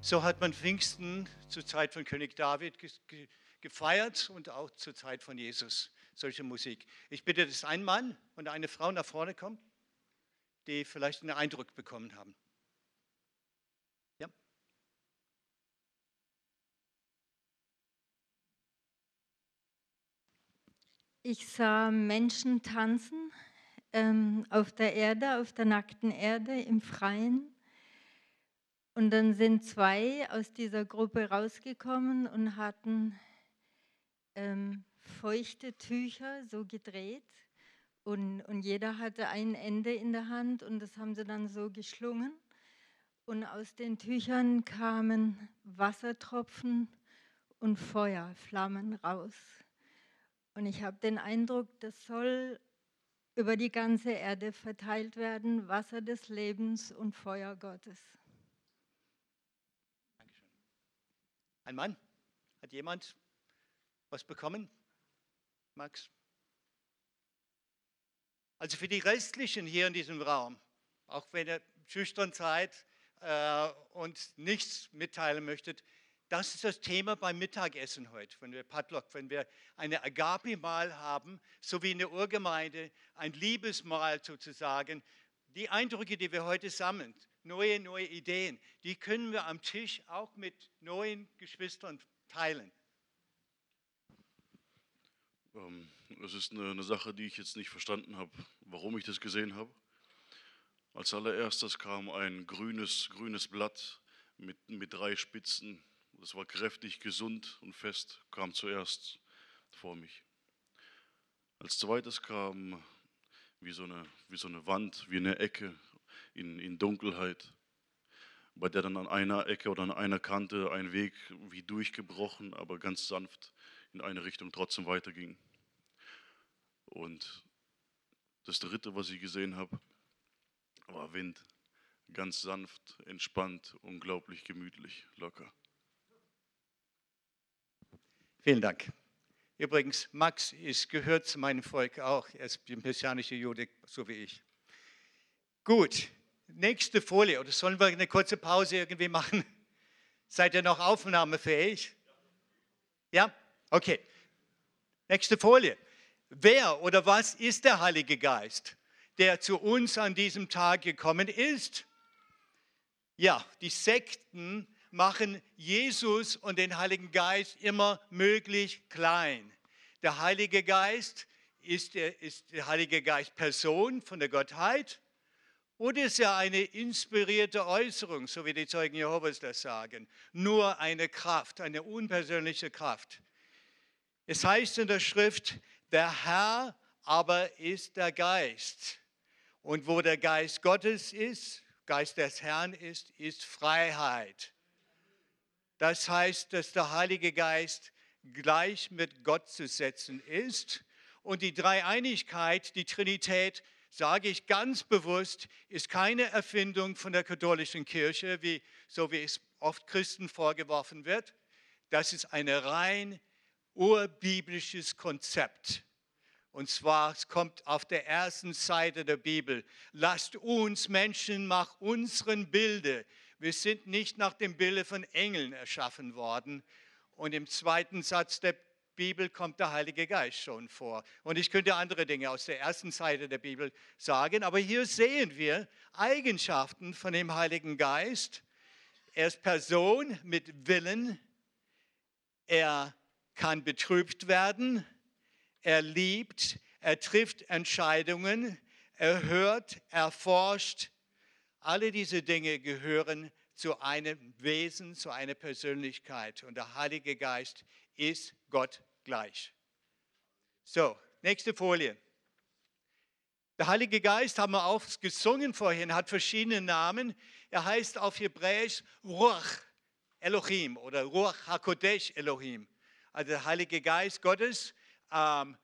So hat man Pfingsten zur Zeit von König David gefeiert und auch zur Zeit von Jesus solche Musik. Ich bitte, dass ein Mann und eine Frau nach vorne kommen, die vielleicht einen Eindruck bekommen haben. Ich sah Menschen tanzen ähm, auf der Erde, auf der nackten Erde, im Freien. Und dann sind zwei aus dieser Gruppe rausgekommen und hatten ähm, feuchte Tücher so gedreht. Und, und jeder hatte ein Ende in der Hand und das haben sie dann so geschlungen. Und aus den Tüchern kamen Wassertropfen und Feuerflammen raus. Und ich habe den Eindruck, das soll über die ganze Erde verteilt werden, Wasser des Lebens und Feuer Gottes. Ein Mann? Hat jemand was bekommen? Max? Also für die Restlichen hier in diesem Raum, auch wenn ihr schüchtern seid äh, und nichts mitteilen möchtet, das ist das Thema beim Mittagessen heute, wenn wir Padlock, wenn wir eine Agape-Mahl haben, so wie in der Urgemeinde, ein Liebesmahl sozusagen. Die Eindrücke, die wir heute sammeln, neue, neue Ideen, die können wir am Tisch auch mit neuen Geschwistern teilen. Ähm, es ist eine, eine Sache, die ich jetzt nicht verstanden habe, warum ich das gesehen habe. Als allererstes kam ein grünes, grünes Blatt mit, mit drei Spitzen das war kräftig, gesund und fest, kam zuerst vor mich. Als zweites kam wie so eine, wie so eine Wand, wie eine Ecke in, in Dunkelheit, bei der dann an einer Ecke oder an einer Kante ein Weg wie durchgebrochen, aber ganz sanft in eine Richtung trotzdem weiterging. Und das dritte, was ich gesehen habe, war Wind. Ganz sanft, entspannt, unglaublich gemütlich, locker. Vielen Dank. Übrigens, Max ist, gehört zu meinem Volk auch. Er ist messianischer Jude, so wie ich. Gut, nächste Folie. Oder sollen wir eine kurze Pause irgendwie machen? Seid ihr noch aufnahmefähig? Ja? Okay. Nächste Folie. Wer oder was ist der Heilige Geist, der zu uns an diesem Tag gekommen ist? Ja, die Sekten machen Jesus und den Heiligen Geist immer möglich klein. Der Heilige Geist ist der, ist der Heilige Geist Person von der Gottheit oder ist er eine inspirierte Äußerung, so wie die Zeugen Jehovas das sagen? Nur eine Kraft, eine unpersönliche Kraft. Es heißt in der Schrift, der Herr aber ist der Geist. Und wo der Geist Gottes ist, Geist des Herrn ist, ist Freiheit. Das heißt, dass der Heilige Geist gleich mit Gott zu setzen ist. Und die Dreieinigkeit, die Trinität, sage ich ganz bewusst, ist keine Erfindung von der katholischen Kirche, wie, so wie es oft Christen vorgeworfen wird. Das ist ein rein urbiblisches Konzept. Und zwar, es kommt auf der ersten Seite der Bibel. Lasst uns Menschen nach unseren Bilde wir sind nicht nach dem Bilde von Engeln erschaffen worden. Und im zweiten Satz der Bibel kommt der Heilige Geist schon vor. Und ich könnte andere Dinge aus der ersten Seite der Bibel sagen, aber hier sehen wir Eigenschaften von dem Heiligen Geist. Er ist Person mit Willen. Er kann betrübt werden. Er liebt. Er trifft Entscheidungen. Er hört, er forscht, alle diese Dinge gehören zu einem Wesen, zu einer Persönlichkeit. Und der Heilige Geist ist Gott gleich. So, nächste Folie. Der Heilige Geist, haben wir auch gesungen vorhin, hat verschiedene Namen. Er heißt auf Hebräisch Ruach Elohim oder Ruach HaKodesh Elohim. Also der Heilige Geist Gottes. Ähm,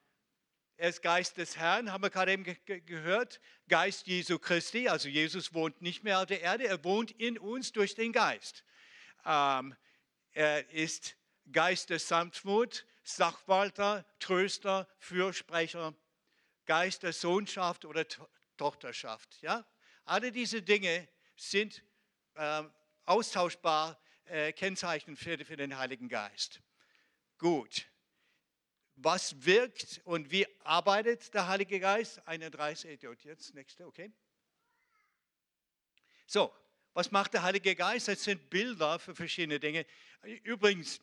er ist Geist des Herrn, haben wir gerade eben ge gehört. Geist Jesu Christi, also Jesus wohnt nicht mehr auf der Erde, er wohnt in uns durch den Geist. Ähm, er ist Geist der Sanftmut, Sachwalter, Tröster, Fürsprecher, Geist der Sohnschaft oder to Tochterschaft. Ja? Alle diese Dinge sind äh, austauschbar äh, Kennzeichen für, für den Heiligen Geist. Gut. Was wirkt und wie arbeitet der Heilige Geist? 31, jetzt, nächste, okay. So, was macht der Heilige Geist? Das sind Bilder für verschiedene Dinge. Übrigens,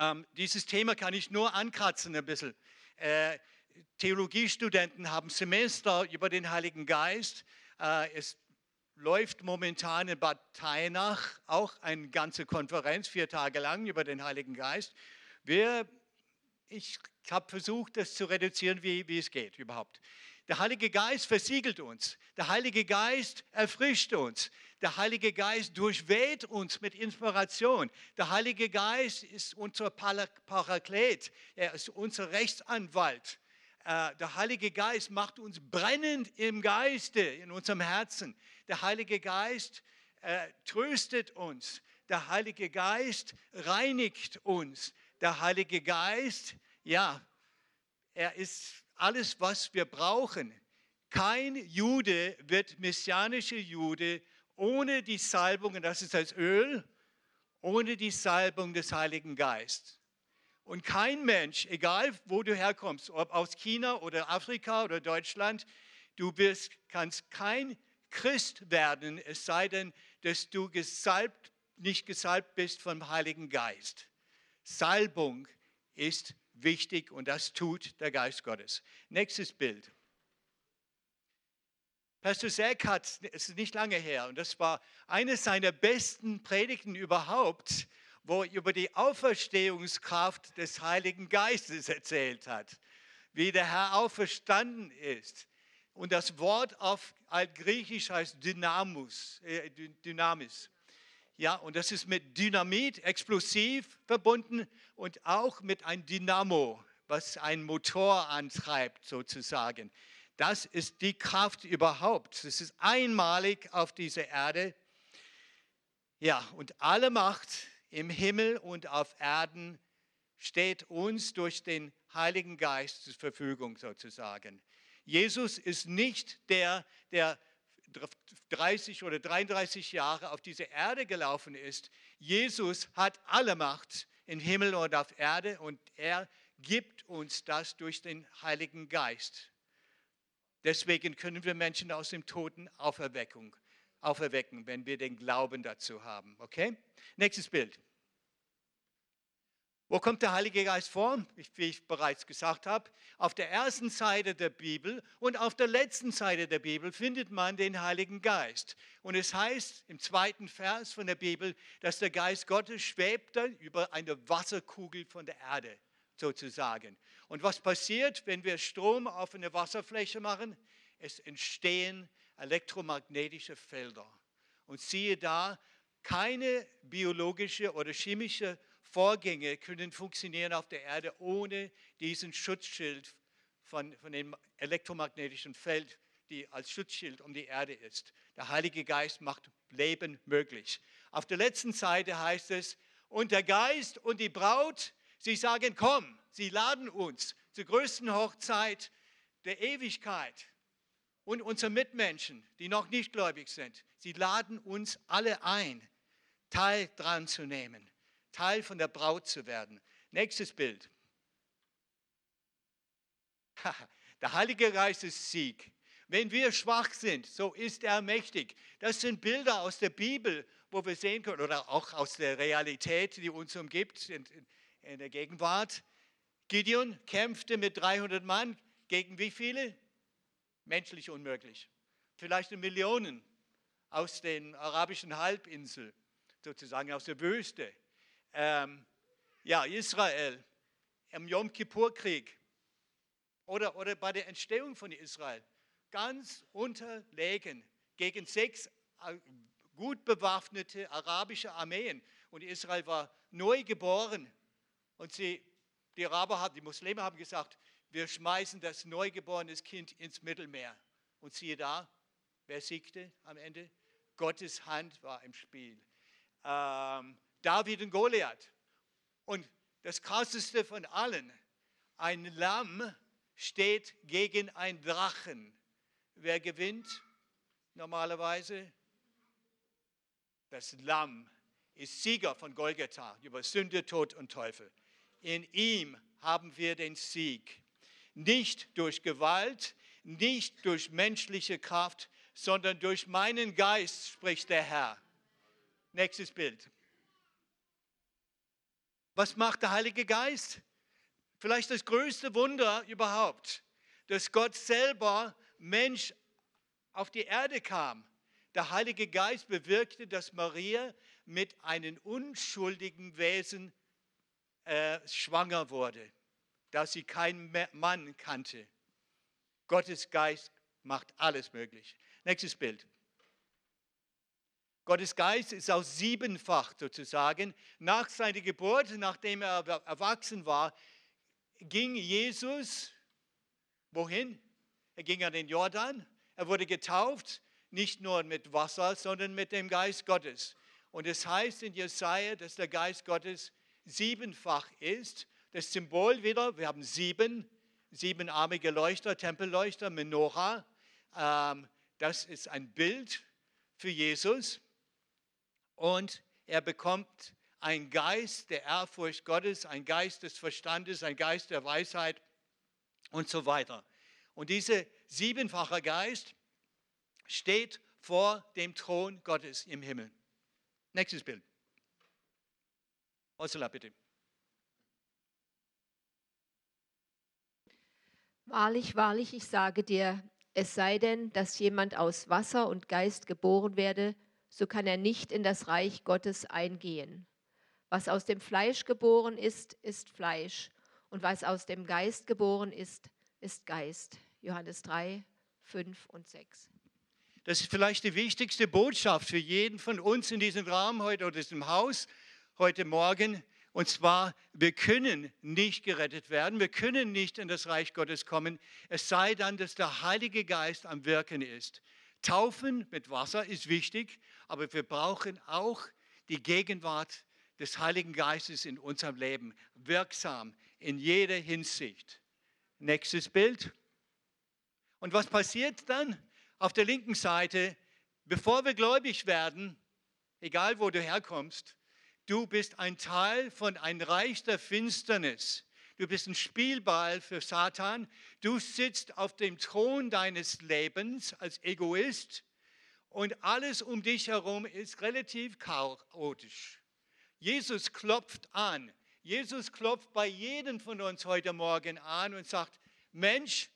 ähm, dieses Thema kann ich nur ankratzen ein bisschen. Äh, Theologiestudenten haben Semester über den Heiligen Geist. Äh, es läuft momentan in Bad Tainach auch eine ganze Konferenz, vier Tage lang, über den Heiligen Geist. Wir, ich habe versucht, das zu reduzieren, wie, wie es geht überhaupt. Der Heilige Geist versiegelt uns. Der Heilige Geist erfrischt uns. Der Heilige Geist durchweht uns mit Inspiration. Der Heilige Geist ist unser Paraklet. Er ist unser Rechtsanwalt. Äh, der Heilige Geist macht uns brennend im Geiste, in unserem Herzen. Der Heilige Geist äh, tröstet uns. Der Heilige Geist reinigt uns. Der Heilige Geist, ja, er ist alles, was wir brauchen. Kein Jude wird messianischer Jude ohne die Salbung, und das ist das Öl, ohne die Salbung des Heiligen Geistes. Und kein Mensch, egal wo du herkommst, ob aus China oder Afrika oder Deutschland, du bist, kannst kein Christ werden, es sei denn, dass du gesalbt, nicht gesalbt bist vom Heiligen Geist. Salbung ist wichtig und das tut der Geist Gottes. Nächstes Bild. Pastor Zack hat, es ist nicht lange her, und das war eines seiner besten Predigten überhaupt, wo er über die Auferstehungskraft des Heiligen Geistes erzählt hat, wie der Herr auferstanden ist. Und das Wort auf Altgriechisch heißt Dynamus, äh, Dynamis. Ja, und das ist mit Dynamit, explosiv verbunden und auch mit einem Dynamo, was einen Motor antreibt sozusagen. Das ist die Kraft überhaupt. Das ist einmalig auf dieser Erde. Ja, und alle Macht im Himmel und auf Erden steht uns durch den Heiligen Geist zur Verfügung sozusagen. Jesus ist nicht der, der 30 oder 33 Jahre auf diese Erde gelaufen ist. Jesus hat alle Macht im Himmel und auf Erde und er gibt uns das durch den Heiligen Geist. Deswegen können wir Menschen aus dem Toten auferwecken, auferwecken, wenn wir den Glauben dazu haben. Okay? Nächstes Bild. Wo kommt der Heilige Geist vor? Wie ich bereits gesagt habe, auf der ersten Seite der Bibel und auf der letzten Seite der Bibel findet man den Heiligen Geist. Und es heißt im zweiten Vers von der Bibel, dass der Geist Gottes schwebte über eine Wasserkugel von der Erde sozusagen. Und was passiert, wenn wir Strom auf eine Wasserfläche machen? Es entstehen elektromagnetische Felder. Und siehe da, keine biologische oder chemische Vorgänge können funktionieren auf der Erde ohne diesen Schutzschild von, von dem elektromagnetischen Feld, die als Schutzschild um die Erde ist. Der Heilige Geist macht Leben möglich. Auf der letzten Seite heißt es, und der Geist und die Braut, sie sagen, komm, sie laden uns zur größten Hochzeit der Ewigkeit. Und unsere Mitmenschen, die noch nicht gläubig sind, sie laden uns alle ein, Teil dran zu nehmen. Teil von der Braut zu werden. Nächstes Bild. Der Heilige Geist ist Sieg. Wenn wir schwach sind, so ist er mächtig. Das sind Bilder aus der Bibel, wo wir sehen können, oder auch aus der Realität, die uns umgibt, in, in der Gegenwart. Gideon kämpfte mit 300 Mann gegen wie viele? Menschlich unmöglich. Vielleicht Millionen aus den arabischen Halbinseln, sozusagen aus der Wüste ähm, ja, Israel im Yom Kippur-Krieg oder, oder bei der Entstehung von Israel ganz unterlegen gegen sechs äh, gut bewaffnete arabische Armeen. Und Israel war neu geboren. Und sie, die Araber, die Muslime haben gesagt, wir schmeißen das neugeborene Kind ins Mittelmeer. Und siehe da, wer siegte am Ende? Gottes Hand war im Spiel. Ähm, David und Goliath. Und das krasseste von allen, ein Lamm steht gegen einen Drachen. Wer gewinnt normalerweise? Das Lamm ist Sieger von Golgatha über Sünde, Tod und Teufel. In ihm haben wir den Sieg. Nicht durch Gewalt, nicht durch menschliche Kraft, sondern durch meinen Geist, spricht der Herr. Nächstes Bild. Was macht der Heilige Geist? Vielleicht das größte Wunder überhaupt, dass Gott selber Mensch auf die Erde kam. Der Heilige Geist bewirkte, dass Maria mit einem unschuldigen Wesen äh, schwanger wurde, dass sie keinen Mann kannte. Gottes Geist macht alles möglich. Nächstes Bild. Gottes Geist ist auch siebenfach sozusagen. Nach seiner Geburt, nachdem er erwachsen war, ging Jesus wohin? Er ging an den Jordan. Er wurde getauft, nicht nur mit Wasser, sondern mit dem Geist Gottes. Und es heißt in Jesaja, dass der Geist Gottes siebenfach ist. Das Symbol wieder, wir haben sieben, siebenarmige Leuchter, Tempelleuchter, Menorah. Ähm, das ist ein Bild für Jesus. Und er bekommt einen Geist der Ehrfurcht Gottes, einen Geist des Verstandes, einen Geist der Weisheit und so weiter. Und dieser siebenfache Geist steht vor dem Thron Gottes im Himmel. Nächstes Bild. Ursula, bitte. Wahrlich, wahrlich, ich sage dir, es sei denn, dass jemand aus Wasser und Geist geboren werde, so kann er nicht in das Reich Gottes eingehen. Was aus dem Fleisch geboren ist, ist Fleisch, und was aus dem Geist geboren ist, ist Geist. Johannes 3, 5 und 6. Das ist vielleicht die wichtigste Botschaft für jeden von uns in diesem Raum heute oder diesem Haus heute Morgen. Und zwar, wir können nicht gerettet werden, wir können nicht in das Reich Gottes kommen, es sei dann, dass der Heilige Geist am Wirken ist. Taufen mit Wasser ist wichtig, aber wir brauchen auch die Gegenwart des Heiligen Geistes in unserem Leben, wirksam in jeder Hinsicht. Nächstes Bild. Und was passiert dann? auf der linken Seite, bevor wir gläubig werden, egal wo du herkommst, du bist ein Teil von einem Reich der Finsternis. Du bist ein Spielball für Satan. Du sitzt auf dem Thron deines Lebens als Egoist und alles um dich herum ist relativ chaotisch. Jesus klopft an. Jesus klopft bei jedem von uns heute Morgen an und sagt, Mensch,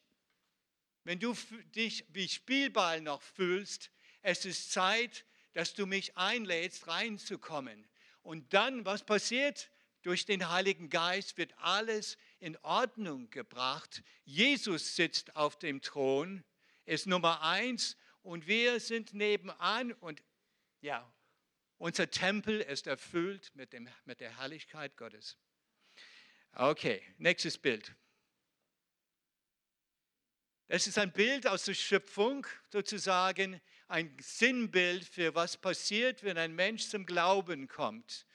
wenn du dich wie Spielball noch fühlst, es ist Zeit, dass du mich einlädst, reinzukommen. Und dann, was passiert? Durch den Heiligen Geist wird alles in Ordnung gebracht. Jesus sitzt auf dem Thron, ist Nummer eins und wir sind nebenan und ja, unser Tempel ist erfüllt mit, dem, mit der Herrlichkeit Gottes. Okay, nächstes Bild. Es ist ein Bild aus der Schöpfung, sozusagen ein Sinnbild für was passiert, wenn ein Mensch zum Glauben kommt.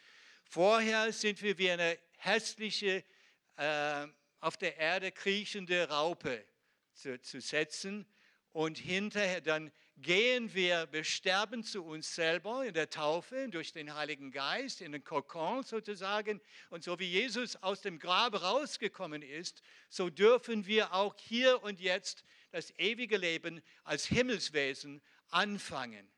Vorher sind wir wie eine hässliche, äh, auf der Erde kriechende Raupe zu, zu setzen und hinterher dann gehen wir, wir sterben zu uns selber in der Taufe durch den Heiligen Geist, in den Kokon sozusagen. Und so wie Jesus aus dem Grab rausgekommen ist, so dürfen wir auch hier und jetzt das ewige Leben als Himmelswesen anfangen.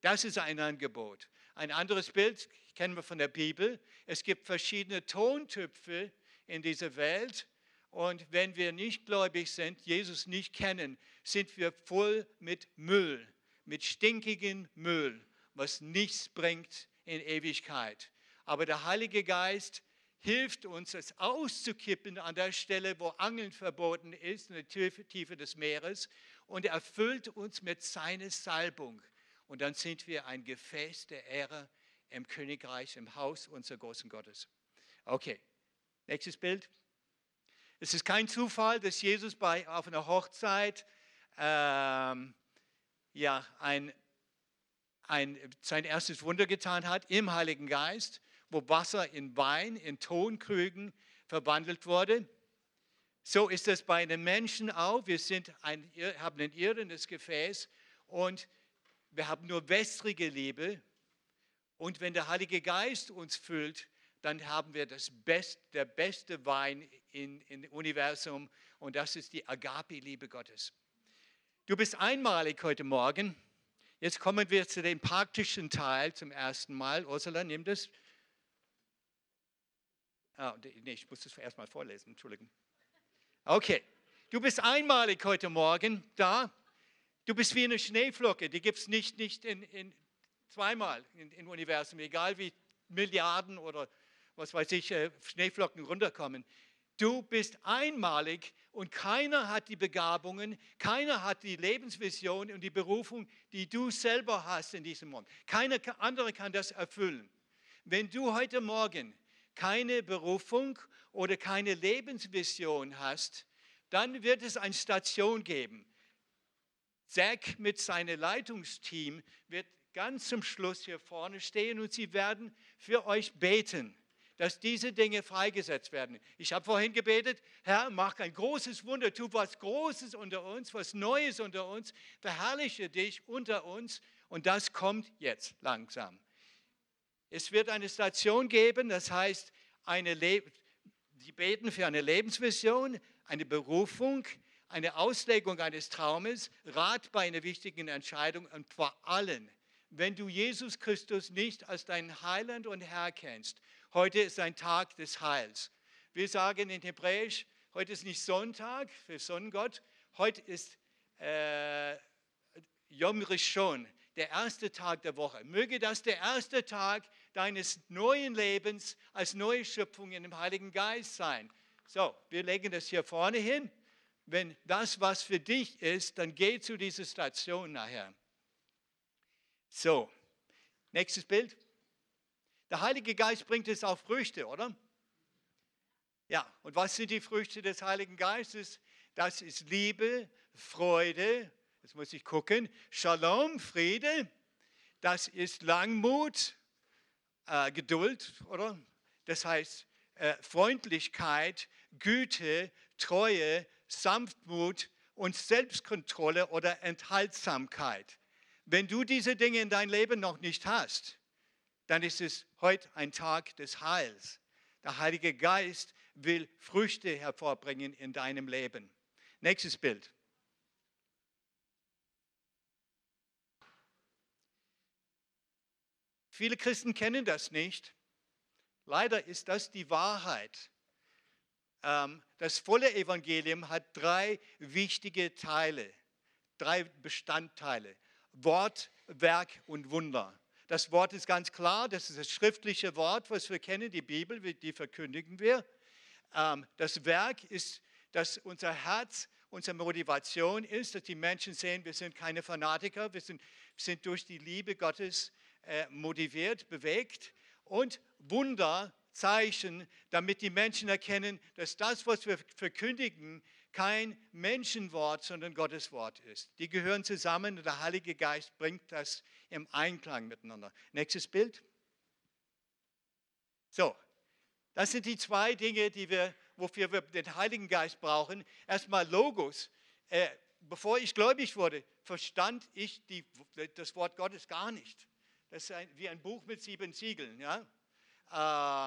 Das ist ein Angebot. Ein anderes Bild kennen wir von der Bibel. Es gibt verschiedene Tontöpfe in dieser Welt. Und wenn wir nicht gläubig sind, Jesus nicht kennen, sind wir voll mit Müll, mit stinkigem Müll, was nichts bringt in Ewigkeit. Aber der Heilige Geist hilft uns, es auszukippen an der Stelle, wo Angeln verboten ist, in der Tiefe des Meeres, und er erfüllt uns mit seiner Salbung. Und dann sind wir ein Gefäß der Ehre im Königreich, im Haus unseres großen Gottes. Okay, nächstes Bild. Es ist kein Zufall, dass Jesus bei, auf einer Hochzeit ähm, ja, ein, ein, sein erstes Wunder getan hat im Heiligen Geist, wo Wasser in Wein, in Tonkrügen verwandelt wurde. So ist es bei den Menschen auch. Wir sind ein, haben ein irrendes Gefäß und wir haben nur wässrige Liebe Und wenn der Heilige Geist uns füllt, dann haben wir das Best, der beste Wein in, im Universum und das ist die Agape-Liebe Gottes. Du bist einmalig heute Morgen. Jetzt kommen wir zu dem praktischen Teil zum ersten Mal. Ursula, nimm das. Ah, nee, ich muss das erstmal vorlesen, Entschuldigung. Okay, du bist einmalig heute Morgen da. Du bist wie eine Schneeflocke, die gibt es nicht, nicht in, in zweimal im Universum, egal wie Milliarden oder was weiß ich, äh, Schneeflocken runterkommen. Du bist einmalig und keiner hat die Begabungen, keiner hat die Lebensvision und die Berufung, die du selber hast in diesem Moment. Keiner andere kann das erfüllen. Wenn du heute Morgen keine Berufung oder keine Lebensvision hast, dann wird es eine Station geben. Zack mit seinem Leitungsteam wird ganz zum Schluss hier vorne stehen und sie werden für euch beten, dass diese Dinge freigesetzt werden. Ich habe vorhin gebetet, Herr, mach ein großes Wunder, tu was Großes unter uns, was Neues unter uns, verherrliche dich unter uns und das kommt jetzt langsam. Es wird eine Station geben, das heißt, eine Le die beten für eine Lebensvision, eine Berufung, eine Auslegung eines Traumes, Rat bei einer wichtigen Entscheidung und vor allem, wenn du Jesus Christus nicht als deinen Heiland und Herr kennst, heute ist ein Tag des Heils. Wir sagen in Hebräisch, heute ist nicht Sonntag für Sonnengott, heute ist äh, Yom Rishon, der erste Tag der Woche. Möge das der erste Tag deines neuen Lebens als neue Schöpfung in dem Heiligen Geist sein. So, wir legen das hier vorne hin wenn das was für dich ist, dann geh zu dieser Station nachher. So, nächstes Bild. Der Heilige Geist bringt es auf Früchte, oder? Ja, und was sind die Früchte des Heiligen Geistes? Das ist Liebe, Freude, jetzt muss ich gucken, Shalom, Friede, das ist Langmut, äh, Geduld, oder? Das heißt äh, Freundlichkeit, Güte, Treue, Sanftmut und Selbstkontrolle oder Enthaltsamkeit. Wenn du diese Dinge in dein Leben noch nicht hast, dann ist es heute ein Tag des Heils. Der Heilige Geist will Früchte hervorbringen in deinem Leben. Nächstes Bild. Viele Christen kennen das nicht. Leider ist das die Wahrheit. Ähm, das volle Evangelium hat drei wichtige Teile, drei Bestandteile. Wort, Werk und Wunder. Das Wort ist ganz klar, das ist das schriftliche Wort, was wir kennen, die Bibel, die verkündigen wir. Ähm, das Werk ist, dass unser Herz, unsere Motivation ist, dass die Menschen sehen, wir sind keine Fanatiker, wir sind, sind durch die Liebe Gottes äh, motiviert, bewegt. Und Wunder Zeichen, damit die Menschen erkennen, dass das, was wir verkündigen, kein Menschenwort, sondern Gottes Wort ist. Die gehören zusammen und der Heilige Geist bringt das im Einklang miteinander. Nächstes Bild. So, das sind die zwei Dinge, die wir, wofür wir den Heiligen Geist brauchen. Erstmal Logos. Äh, bevor ich gläubig wurde, verstand ich die, das Wort Gottes gar nicht. Das ist ein, wie ein Buch mit sieben Siegeln. Ja?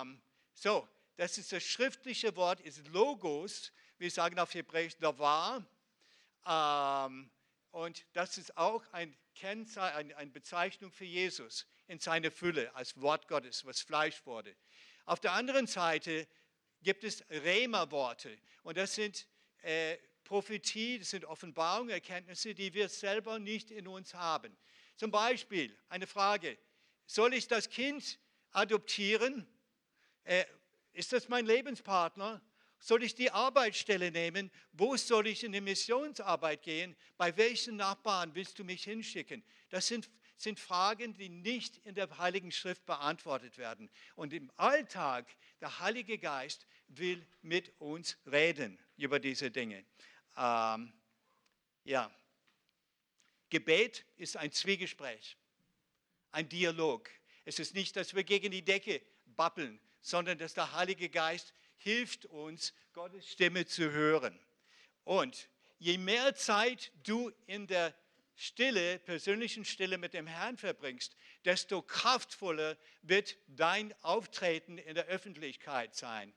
Ähm, so, das ist das schriftliche Wort, ist Logos. Wir sagen auf Hebräisch Davar. Ähm, und das ist auch ein Kennzeichen, eine Bezeichnung für Jesus in seiner Fülle als Wort Gottes, was Fleisch wurde. Auf der anderen Seite gibt es Rema-Worte. Und das sind äh, Prophetie, das sind Offenbarungen, Erkenntnisse, die wir selber nicht in uns haben. Zum Beispiel eine Frage, soll ich das Kind adoptieren? Äh, ist das mein Lebenspartner? Soll ich die Arbeitsstelle nehmen? Wo soll ich in die Missionsarbeit gehen? Bei welchen Nachbarn willst du mich hinschicken? Das sind, sind Fragen, die nicht in der Heiligen Schrift beantwortet werden. Und im Alltag, der Heilige Geist will mit uns reden über diese Dinge. Ähm, ja, Gebet ist ein Zwiegespräch, ein Dialog. Es ist nicht, dass wir gegen die Decke babbeln, sondern dass der Heilige Geist hilft uns, Gottes Stimme zu hören. Und je mehr Zeit du in der Stille, persönlichen Stille mit dem Herrn verbringst, desto kraftvoller wird dein Auftreten in der Öffentlichkeit sein.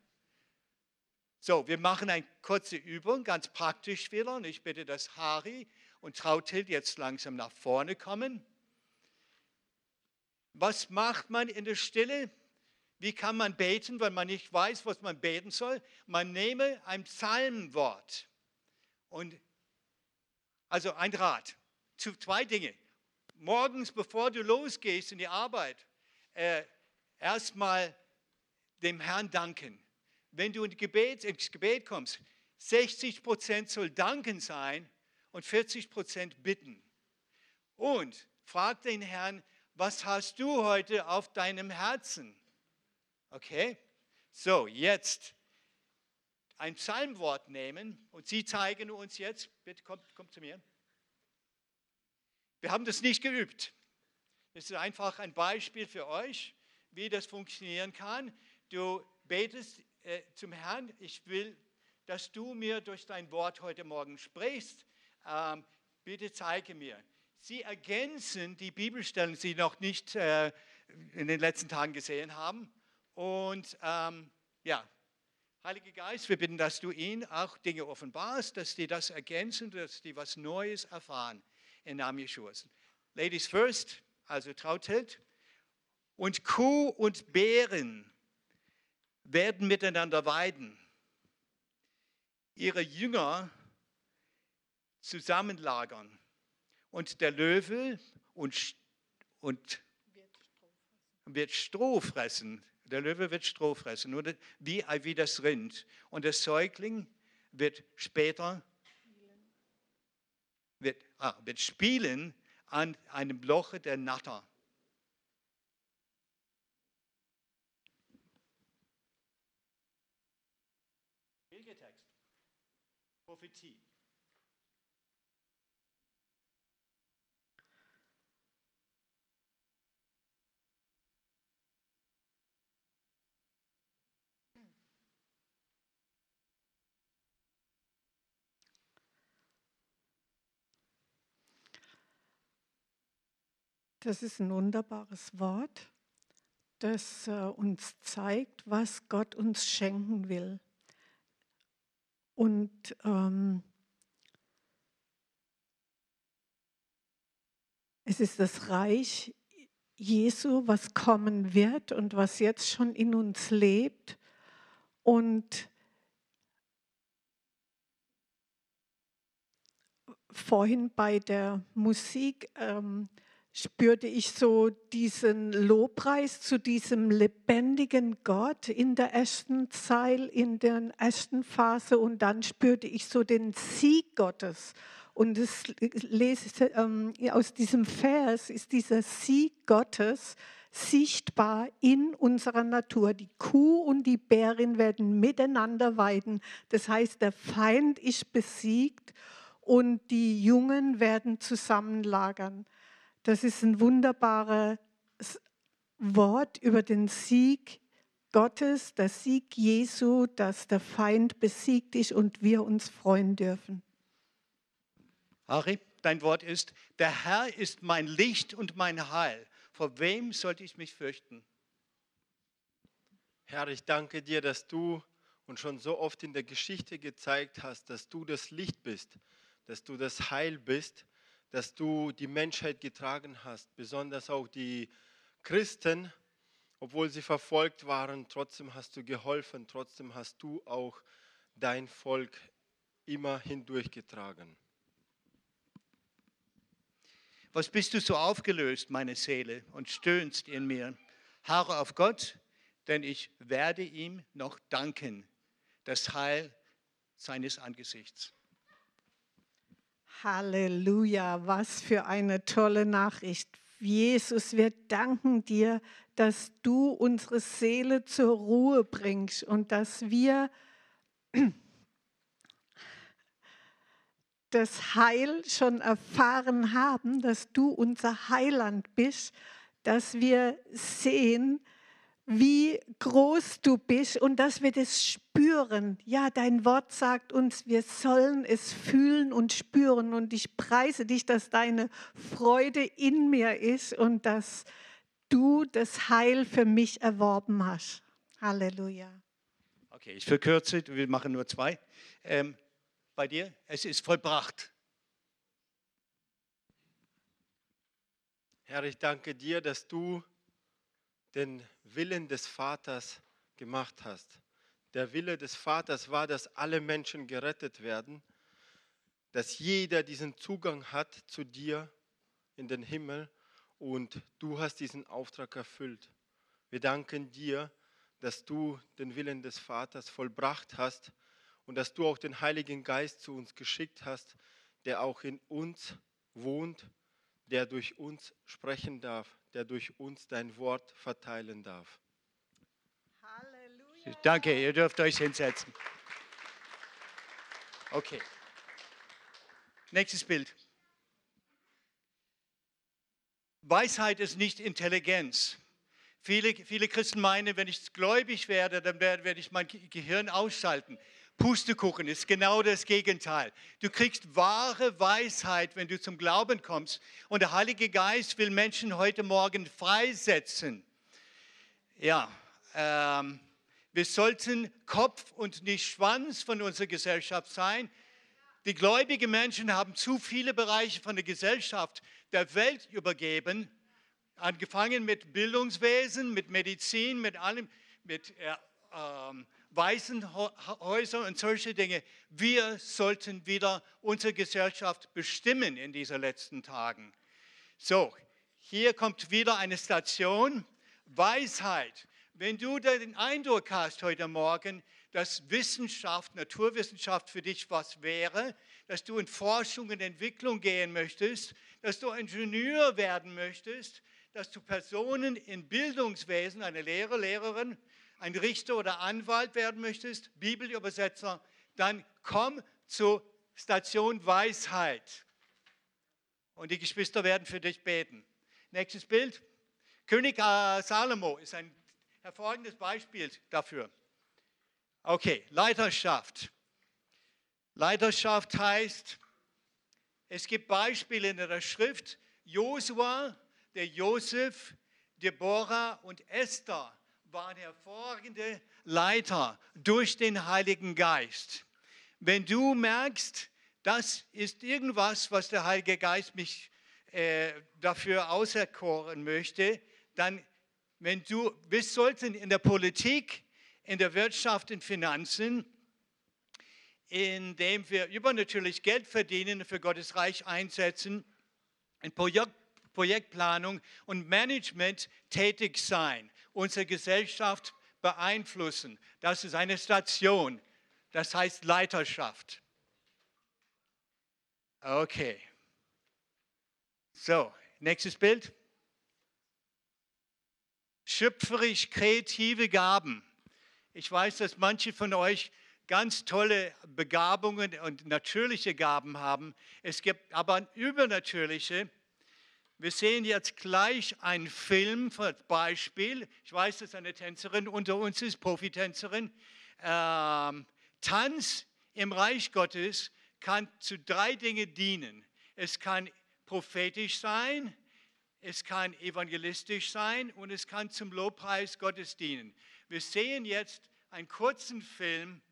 So, wir machen eine kurze Übung, ganz praktisch wieder. Und ich bitte, dass Harry und Trautild jetzt langsam nach vorne kommen. Was macht man in der Stille? Wie kann man beten, wenn man nicht weiß, was man beten soll? Man nehme ein Psalmwort und also ein Rat zu zwei Dinge. Morgens, bevor du losgehst in die Arbeit, äh, erstmal dem Herrn danken. Wenn du in Gebet, ins Gebet kommst, 60 Prozent soll Danken sein und 40 Prozent bitten. Und frag den Herrn, was hast du heute auf deinem Herzen? Okay? So, jetzt ein Psalmwort nehmen und Sie zeigen uns jetzt, bitte kommt, kommt zu mir. Wir haben das nicht geübt. Das ist einfach ein Beispiel für euch, wie das funktionieren kann. Du betest äh, zum Herrn, ich will, dass du mir durch dein Wort heute Morgen sprichst. Ähm, bitte zeige mir. Sie ergänzen die Bibelstellen, die Sie noch nicht äh, in den letzten Tagen gesehen haben. Und ähm, ja, Heiliger Geist, wir bitten, dass du ihnen auch Dinge offenbarst, dass die das ergänzen, dass die was Neues erfahren im Namen Jeschuas. Ladies first, also Trautelt. Und Kuh und Bären werden miteinander weiden. Ihre Jünger zusammenlagern. Und der Löwe und, und wird Stroh fressen. Der Löwe wird Stroh fressen, nur wie, wie das Rind. Und der Säugling wird später wird, ah, wird spielen an einem Loche der Natter. Text. Prophetie. Das ist ein wunderbares Wort, das äh, uns zeigt, was Gott uns schenken will. Und ähm, es ist das Reich Jesu, was kommen wird und was jetzt schon in uns lebt. Und vorhin bei der Musik ähm, spürte ich so diesen Lobpreis zu diesem lebendigen Gott in der ersten Zeil, in der ersten Phase und dann spürte ich so den Sieg Gottes. Und es lese, ähm, aus diesem Vers ist dieser Sieg Gottes sichtbar in unserer Natur. Die Kuh und die Bärin werden miteinander weiden. Das heißt, der Feind ist besiegt und die Jungen werden zusammenlagern. Das ist ein wunderbares Wort über den Sieg Gottes, der Sieg Jesu, dass der Feind besiegt ist und wir uns freuen dürfen. Harry, dein Wort ist, der Herr ist mein Licht und mein Heil. Vor wem sollte ich mich fürchten? Herr, ich danke dir, dass du uns schon so oft in der Geschichte gezeigt hast, dass du das Licht bist, dass du das Heil bist dass du die Menschheit getragen hast, besonders auch die Christen, obwohl sie verfolgt waren, trotzdem hast du geholfen, trotzdem hast du auch dein Volk immer hindurchgetragen. Was bist du so aufgelöst, meine Seele, und stöhnst in mir? Harre auf Gott, denn ich werde ihm noch danken, das Heil seines Angesichts. Halleluja, was für eine tolle Nachricht. Jesus, wir danken dir, dass du unsere Seele zur Ruhe bringst und dass wir das Heil schon erfahren haben, dass du unser Heiland bist, dass wir sehen, wie groß du bist und dass wir das spüren. Ja, dein Wort sagt uns, wir sollen es fühlen und spüren. Und ich preise dich, dass deine Freude in mir ist und dass du das Heil für mich erworben hast. Halleluja. Okay, ich verkürze, wir machen nur zwei. Ähm, bei dir, es ist vollbracht. Herr, ich danke dir, dass du den Willen des Vaters gemacht hast. Der Wille des Vaters war, dass alle Menschen gerettet werden, dass jeder diesen Zugang hat zu dir in den Himmel und du hast diesen Auftrag erfüllt. Wir danken dir, dass du den Willen des Vaters vollbracht hast und dass du auch den Heiligen Geist zu uns geschickt hast, der auch in uns wohnt, der durch uns sprechen darf, der durch uns dein Wort verteilen darf. Halleluja. Danke, ihr dürft euch hinsetzen. Okay. Nächstes Bild. Weisheit ist nicht Intelligenz. Viele, viele Christen meinen, wenn ich gläubig werde, dann werde ich mein Gehirn ausschalten. Pustekuchen ist genau das Gegenteil. Du kriegst wahre Weisheit, wenn du zum Glauben kommst. Und der Heilige Geist will Menschen heute Morgen freisetzen. Ja, ähm, wir sollten Kopf und nicht Schwanz von unserer Gesellschaft sein. Die gläubigen Menschen haben zu viele Bereiche von der Gesellschaft der Welt übergeben, angefangen mit Bildungswesen, mit Medizin, mit allem, mit äh, ähm, Waisenhäuser und solche Dinge. Wir sollten wieder unsere Gesellschaft bestimmen in diesen letzten Tagen. So, hier kommt wieder eine Station. Weisheit. Wenn du den Eindruck hast heute Morgen, dass Wissenschaft, Naturwissenschaft für dich was wäre, dass du in Forschung und Entwicklung gehen möchtest, dass du Ingenieur werden möchtest, dass du Personen im Bildungswesen, eine Lehrer, Lehrerin, ein Richter oder Anwalt werden möchtest, Bibelübersetzer, dann komm zur Station Weisheit. Und die Geschwister werden für dich beten. Nächstes Bild. König äh, Salomo ist ein hervorragendes Beispiel dafür. Okay, Leiterschaft. Leiterschaft heißt, es gibt Beispiele in der Schrift. Josua, der Josef, Deborah und Esther waren hervorragende Leiter durch den Heiligen Geist. Wenn du merkst, das ist irgendwas, was der Heilige Geist mich äh, dafür auserkoren möchte, dann, wenn du, wir sollten in der Politik, in der Wirtschaft, in Finanzen, indem wir übernatürlich Geld verdienen, für Gottes Reich einsetzen, in Projekt, Projektplanung und Management tätig sein unsere Gesellschaft beeinflussen. Das ist eine Station, das heißt Leiterschaft. Okay. So, nächstes Bild. Schöpferisch kreative Gaben. Ich weiß, dass manche von euch ganz tolle Begabungen und natürliche Gaben haben. Es gibt aber übernatürliche, wir sehen jetzt gleich einen Film, Beispiel. Ich weiß, dass eine Tänzerin unter uns ist, Profitänzerin. Ähm, Tanz im Reich Gottes kann zu drei Dingen dienen. Es kann prophetisch sein, es kann evangelistisch sein und es kann zum Lobpreis Gottes dienen. Wir sehen jetzt einen kurzen Film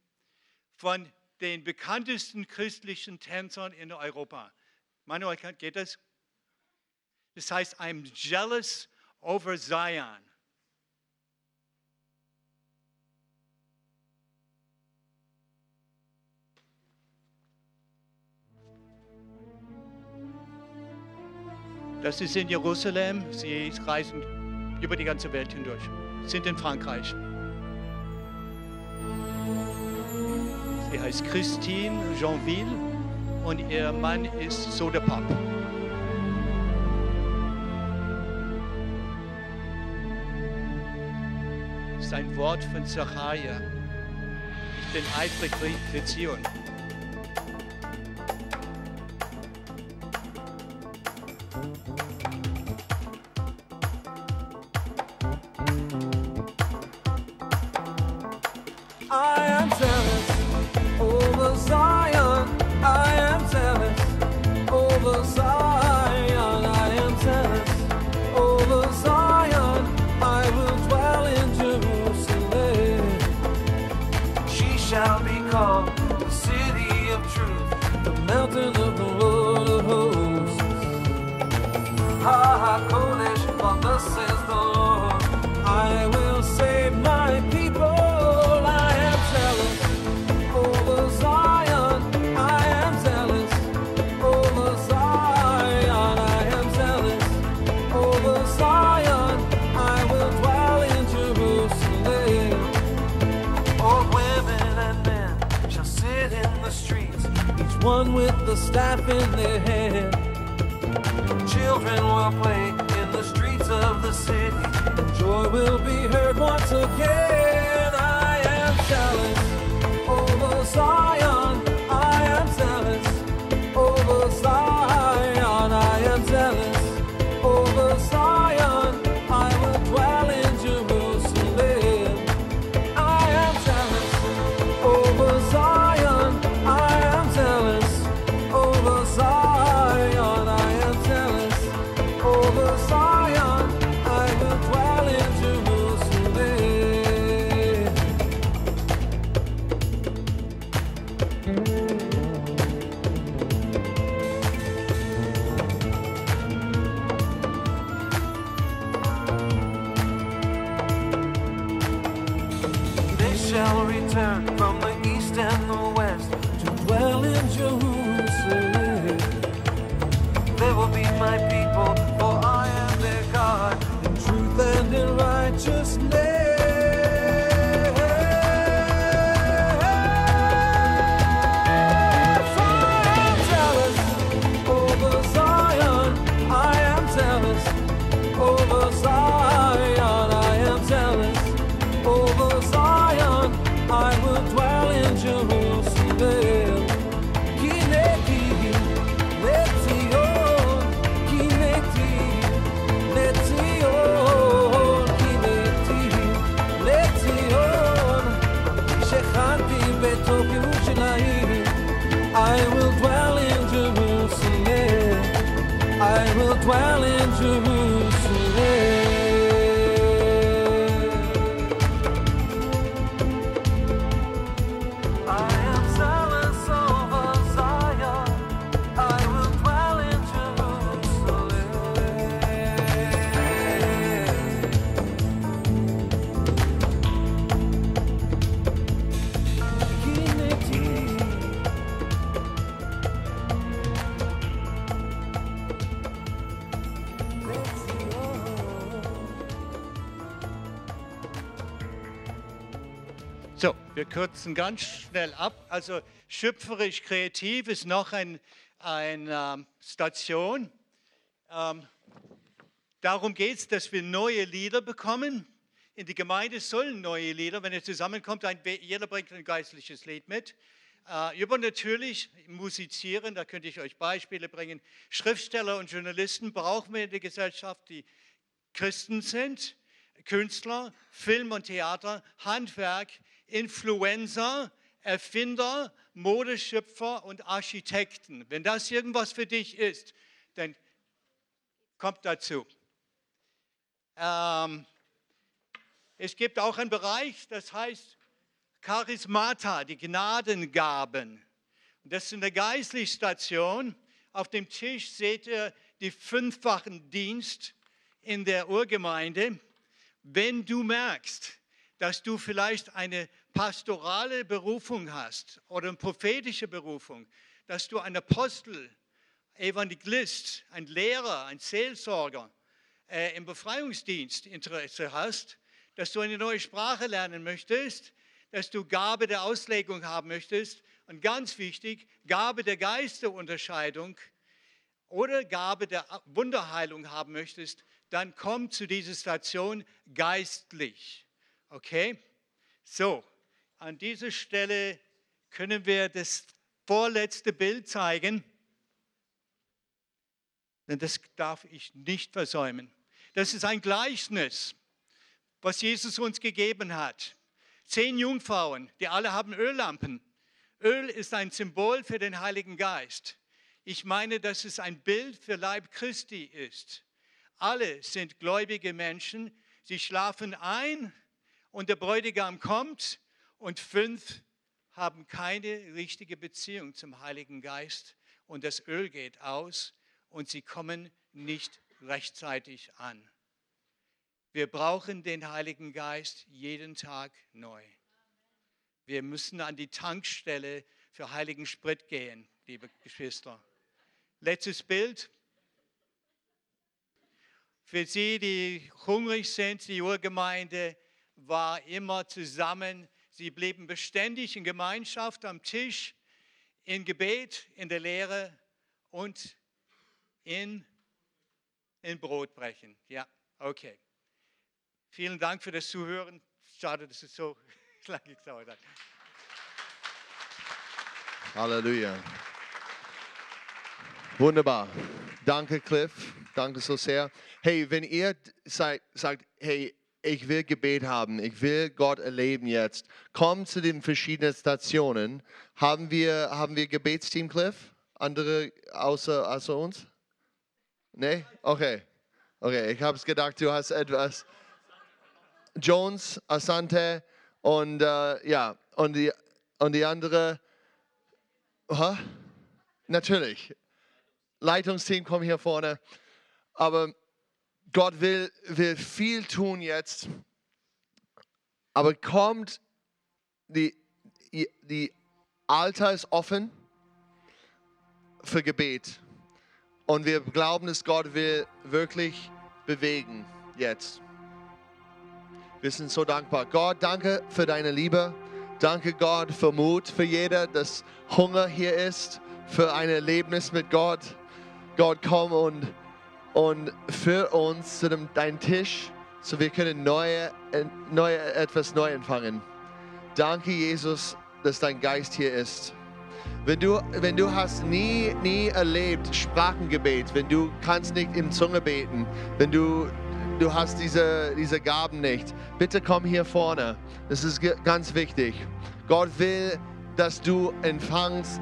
von den bekanntesten christlichen Tänzern in Europa. Manuel, geht das? Das heißt, I'm jealous over Zion. Das ist in Jerusalem. Sie reisen über die ganze Welt hindurch. Sind in Frankreich. Sie heißt Christine Jeanville und ihr Mann ist Soda Pop. sein Wort von Zachariah. Ich bin eifrig für Zion. over Zion. I am zealous over Zion. Staff in their hand. Children will play in the streets of the city, joy will be heard once again. I am over Zion. I wir kürzen ganz schnell ab. Also schöpferisch kreativ ist noch eine ein, ähm, Station. Ähm, darum geht es, dass wir neue Lieder bekommen. In die Gemeinde sollen neue Lieder, wenn ihr zusammenkommt, ein, jeder bringt ein geistliches Lied mit. Äh, über natürlich musizieren, da könnte ich euch Beispiele bringen. Schriftsteller und Journalisten brauchen wir in der Gesellschaft, die Christen sind. Künstler, Film und Theater, Handwerk, Influencer, Erfinder, Modeschöpfer und Architekten. Wenn das irgendwas für dich ist, dann kommt dazu. Ähm, es gibt auch einen Bereich, das heißt Charismata, die Gnadengaben. Das ist eine geistliche Station. Auf dem Tisch seht ihr die fünffachen Dienst in der Urgemeinde. Wenn du merkst, dass du vielleicht eine pastorale Berufung hast oder eine prophetische Berufung, dass du ein Apostel, Evangelist, ein Lehrer, ein Seelsorger äh, im Befreiungsdienst Interesse hast, dass du eine neue Sprache lernen möchtest, dass du Gabe der Auslegung haben möchtest und ganz wichtig, Gabe der Geisterunterscheidung oder Gabe der Wunderheilung haben möchtest, dann komm zu dieser Station geistlich. Okay? So, an dieser Stelle können wir das vorletzte Bild zeigen, denn das darf ich nicht versäumen. Das ist ein Gleichnis, was Jesus uns gegeben hat. Zehn Jungfrauen, die alle haben Öllampen. Öl ist ein Symbol für den Heiligen Geist. Ich meine, dass es ein Bild für Leib Christi ist. Alle sind gläubige Menschen. Sie schlafen ein und der Bräutigam kommt und fünf haben keine richtige Beziehung zum Heiligen Geist und das Öl geht aus und sie kommen nicht rechtzeitig an. Wir brauchen den Heiligen Geist jeden Tag neu. Wir müssen an die Tankstelle für heiligen Sprit gehen, liebe Geschwister. Letztes Bild. Für Sie, die hungrig sind, die Urgemeinde war immer zusammen. Sie blieben beständig in Gemeinschaft am Tisch, in Gebet, in der Lehre und in, in Brotbrechen. Ja, okay. Vielen Dank für das Zuhören. Schade, dass es so lange gedauert hat. Halleluja. Wunderbar. Danke, Cliff. Danke so sehr. Hey, wenn ihr sagt, hey, ich will Gebet haben, ich will Gott erleben jetzt, kommt zu den verschiedenen Stationen. Haben wir, haben wir Gebetsteam, Cliff? Andere außer, außer uns? Nee? Okay. Okay, ich habe es gedacht, du hast etwas. Jones, Asante und äh, ja, und die, und die andere. Huh? Natürlich. Leitungsteam, komm hier vorne. Aber Gott will, will viel tun jetzt. Aber kommt, die, die Alter ist offen für Gebet. Und wir glauben, dass Gott will wirklich bewegen jetzt. Wir sind so dankbar. Gott, danke für deine Liebe. Danke Gott für Mut für jeder, dass Hunger hier ist, für ein Erlebnis mit Gott. Gott, komm und, und für uns zu dem, deinem Tisch, so wir können neue, neue, etwas neu empfangen. Danke, Jesus, dass dein Geist hier ist. Wenn du, wenn du hast nie, nie erlebt Sprachengebet, wenn du kannst nicht in Zunge beten, wenn du, du hast diese, diese Gaben nicht, bitte komm hier vorne. Das ist ganz wichtig. Gott will, dass du empfangst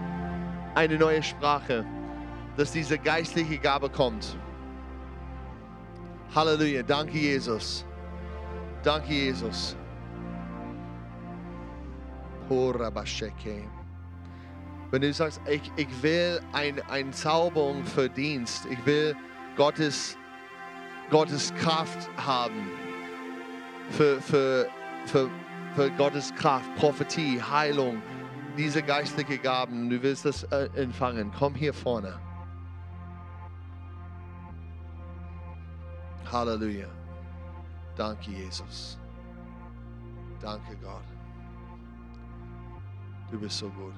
eine neue Sprache, dass diese geistliche Gabe kommt. Halleluja. Danke, Jesus. Danke, Jesus. Wenn du sagst, ich, ich will ein, ein Zauberung für Dienst, ich will Gottes, Gottes Kraft haben, für, für, für, für Gottes Kraft, Prophetie, Heilung, diese geistliche Gaben, du willst das äh, empfangen, komm hier vorne. Halleluja. Danke, Jesus. Danke, Gott. Du bist so gut.